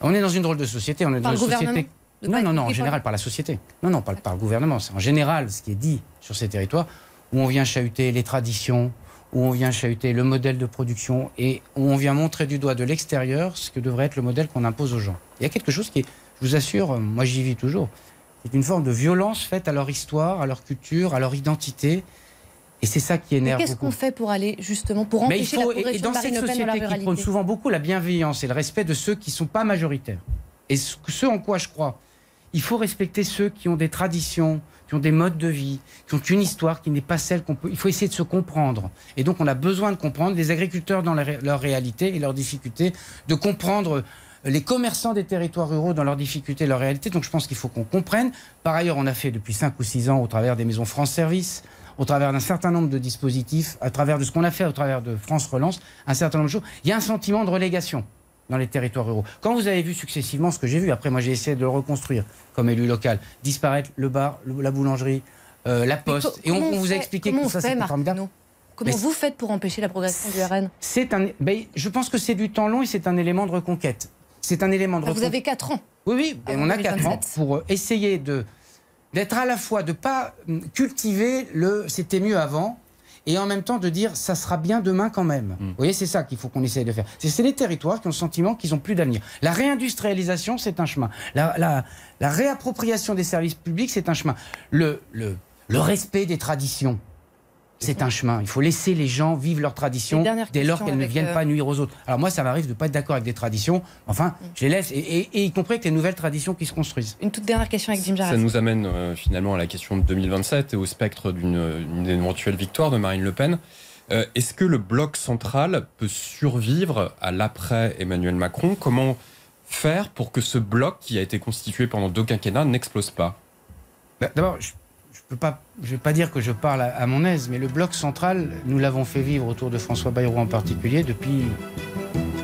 On est dans une drôle de société. On est Par dans une société. Non, non, non, en général par la société. Non, non, pas par le gouvernement. C'est en général ce qui est dit sur ces territoires où on vient chahuter les traditions, où on vient chahuter le modèle de production et où on vient montrer du doigt de l'extérieur ce que devrait être le modèle qu'on impose aux gens. Il y a quelque chose qui est, je vous assure, euh, moi j'y vis toujours, c'est une forme de violence faite à leur histoire, à leur culture, à leur identité. Et c'est ça qui énerve Qu'est-ce qu'on fait pour aller justement pour Mais il empêcher faut, la et- et progression dans de Marine cette Le Pen dans la société qui prône souvent beaucoup la bienveillance et le respect de ceux qui ne sont pas majoritaires, et ce, ce en quoi je crois, il faut respecter ceux qui ont des traditions, qui ont des modes de vie, qui ont une histoire qui n'est pas celle qu'on peut. Il faut essayer de se comprendre. Et donc on a besoin de comprendre les agriculteurs dans leur, ré- leur réalité et leurs difficultés, de comprendre les commerçants des territoires ruraux dans leurs difficultés et leurs réalités. Donc je pense qu'il faut qu'on comprenne. Par ailleurs, on a fait depuis 5 ou 6 ans au travers des maisons France Service, au travers d'un certain nombre de dispositifs, à travers de ce qu'on a fait au travers de France Relance, un certain nombre de choses. Il y a un sentiment de relégation dans les territoires ruraux. Quand vous avez vu successivement ce que j'ai vu, après moi j'ai essayé de le reconstruire comme élu local, disparaître le bar, le- la boulangerie, euh, la poste, et on, vous a expliqué comment que ça fait, c'était formidable. Comment vous faites pour empêcher la progression du RN C'est un, ben, je pense que c'est du temps long et c'est un élément de reconquête. C'est un élément de Vous reconquête. avez 4 ans. Oui, oui, ben, Avant on a 4 ans 2027. pour euh, essayer de d'être à la fois de pas hum, cultiver le c'était mieux avant et en même temps de dire ça sera bien demain quand même. Vous voyez, c'est ça qu'il faut qu'on essaye de faire. C'est c'est les territoires qui ont le sentiment qu'ils n'ont plus d'avenir. La réindustrialisation, c'est un chemin. La, la- la réappropriation des services publics, c'est un chemin. Le, le, le respect des traditions, c'est un chemin. Il faut laisser les gens vivre leurs traditions dès lors qu'elles ne viennent euh, pas nuire aux autres. Alors moi, ça m'arrive de ne pas être d'accord avec des traditions. Enfin, je les laisse, et, et- et y compris avec les nouvelles traditions qui se construisent. Une toute dernière question avec Jim Ça Jarras. nous amène euh, finalement à la question de 2027 et au spectre d'une d'une éventuelle victoire de Marine Le Pen. Euh, Est-ce que le bloc central peut survivre à l'après Emmanuel Macron? Comment faire pour que ce bloc qui a été constitué pendant deux quinquennats n'explose pas? Bah, D'abord, je ne vais pas dire que je parle à, à mon aise, mais le bloc central, nous l'avons fait vivre autour de François Bayrou en particulier depuis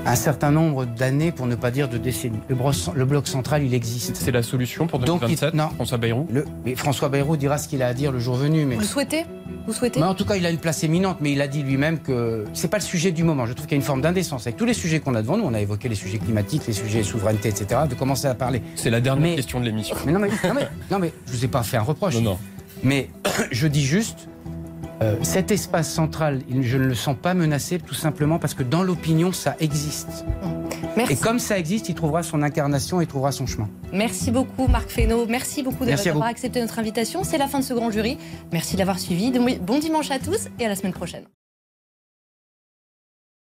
un certain nombre d'années, pour ne pas dire de décennies. Le, bloc central, il existe. C'est la solution pour Donc, il- 2027 non. François Bayrou Le- mais François Bayrou dira ce qu'il a à dire le jour venu, mais Vous le souhaitez? Vous souhaitez? Mais en tout cas, il a une place éminente, mais il a dit lui-même que c'est pas le sujet du moment. Je trouve qu'il y a une forme d'indécence avec tous les sujets qu'on a devant nous. On a évoqué les sujets climatiques, les sujets souveraineté, etc. De commencer à parler. C'est la dernière Mais- question de l'émission. Mais non, mais, non, mais, non, mais je vous ai pas fait un reproche. Non, non. Mais je dis juste, euh, cet espace central, je ne le sens pas menacé, tout simplement parce que dans l'opinion, ça existe. Merci. Et comme ça existe, il trouvera son incarnation et trouvera son chemin. Merci beaucoup Marc Fesneau. Merci beaucoup d'avoir accepté notre invitation. C'est la fin de ce grand jury. Merci de l'avoir suivi. Bon dimanche à tous et à la semaine prochaine.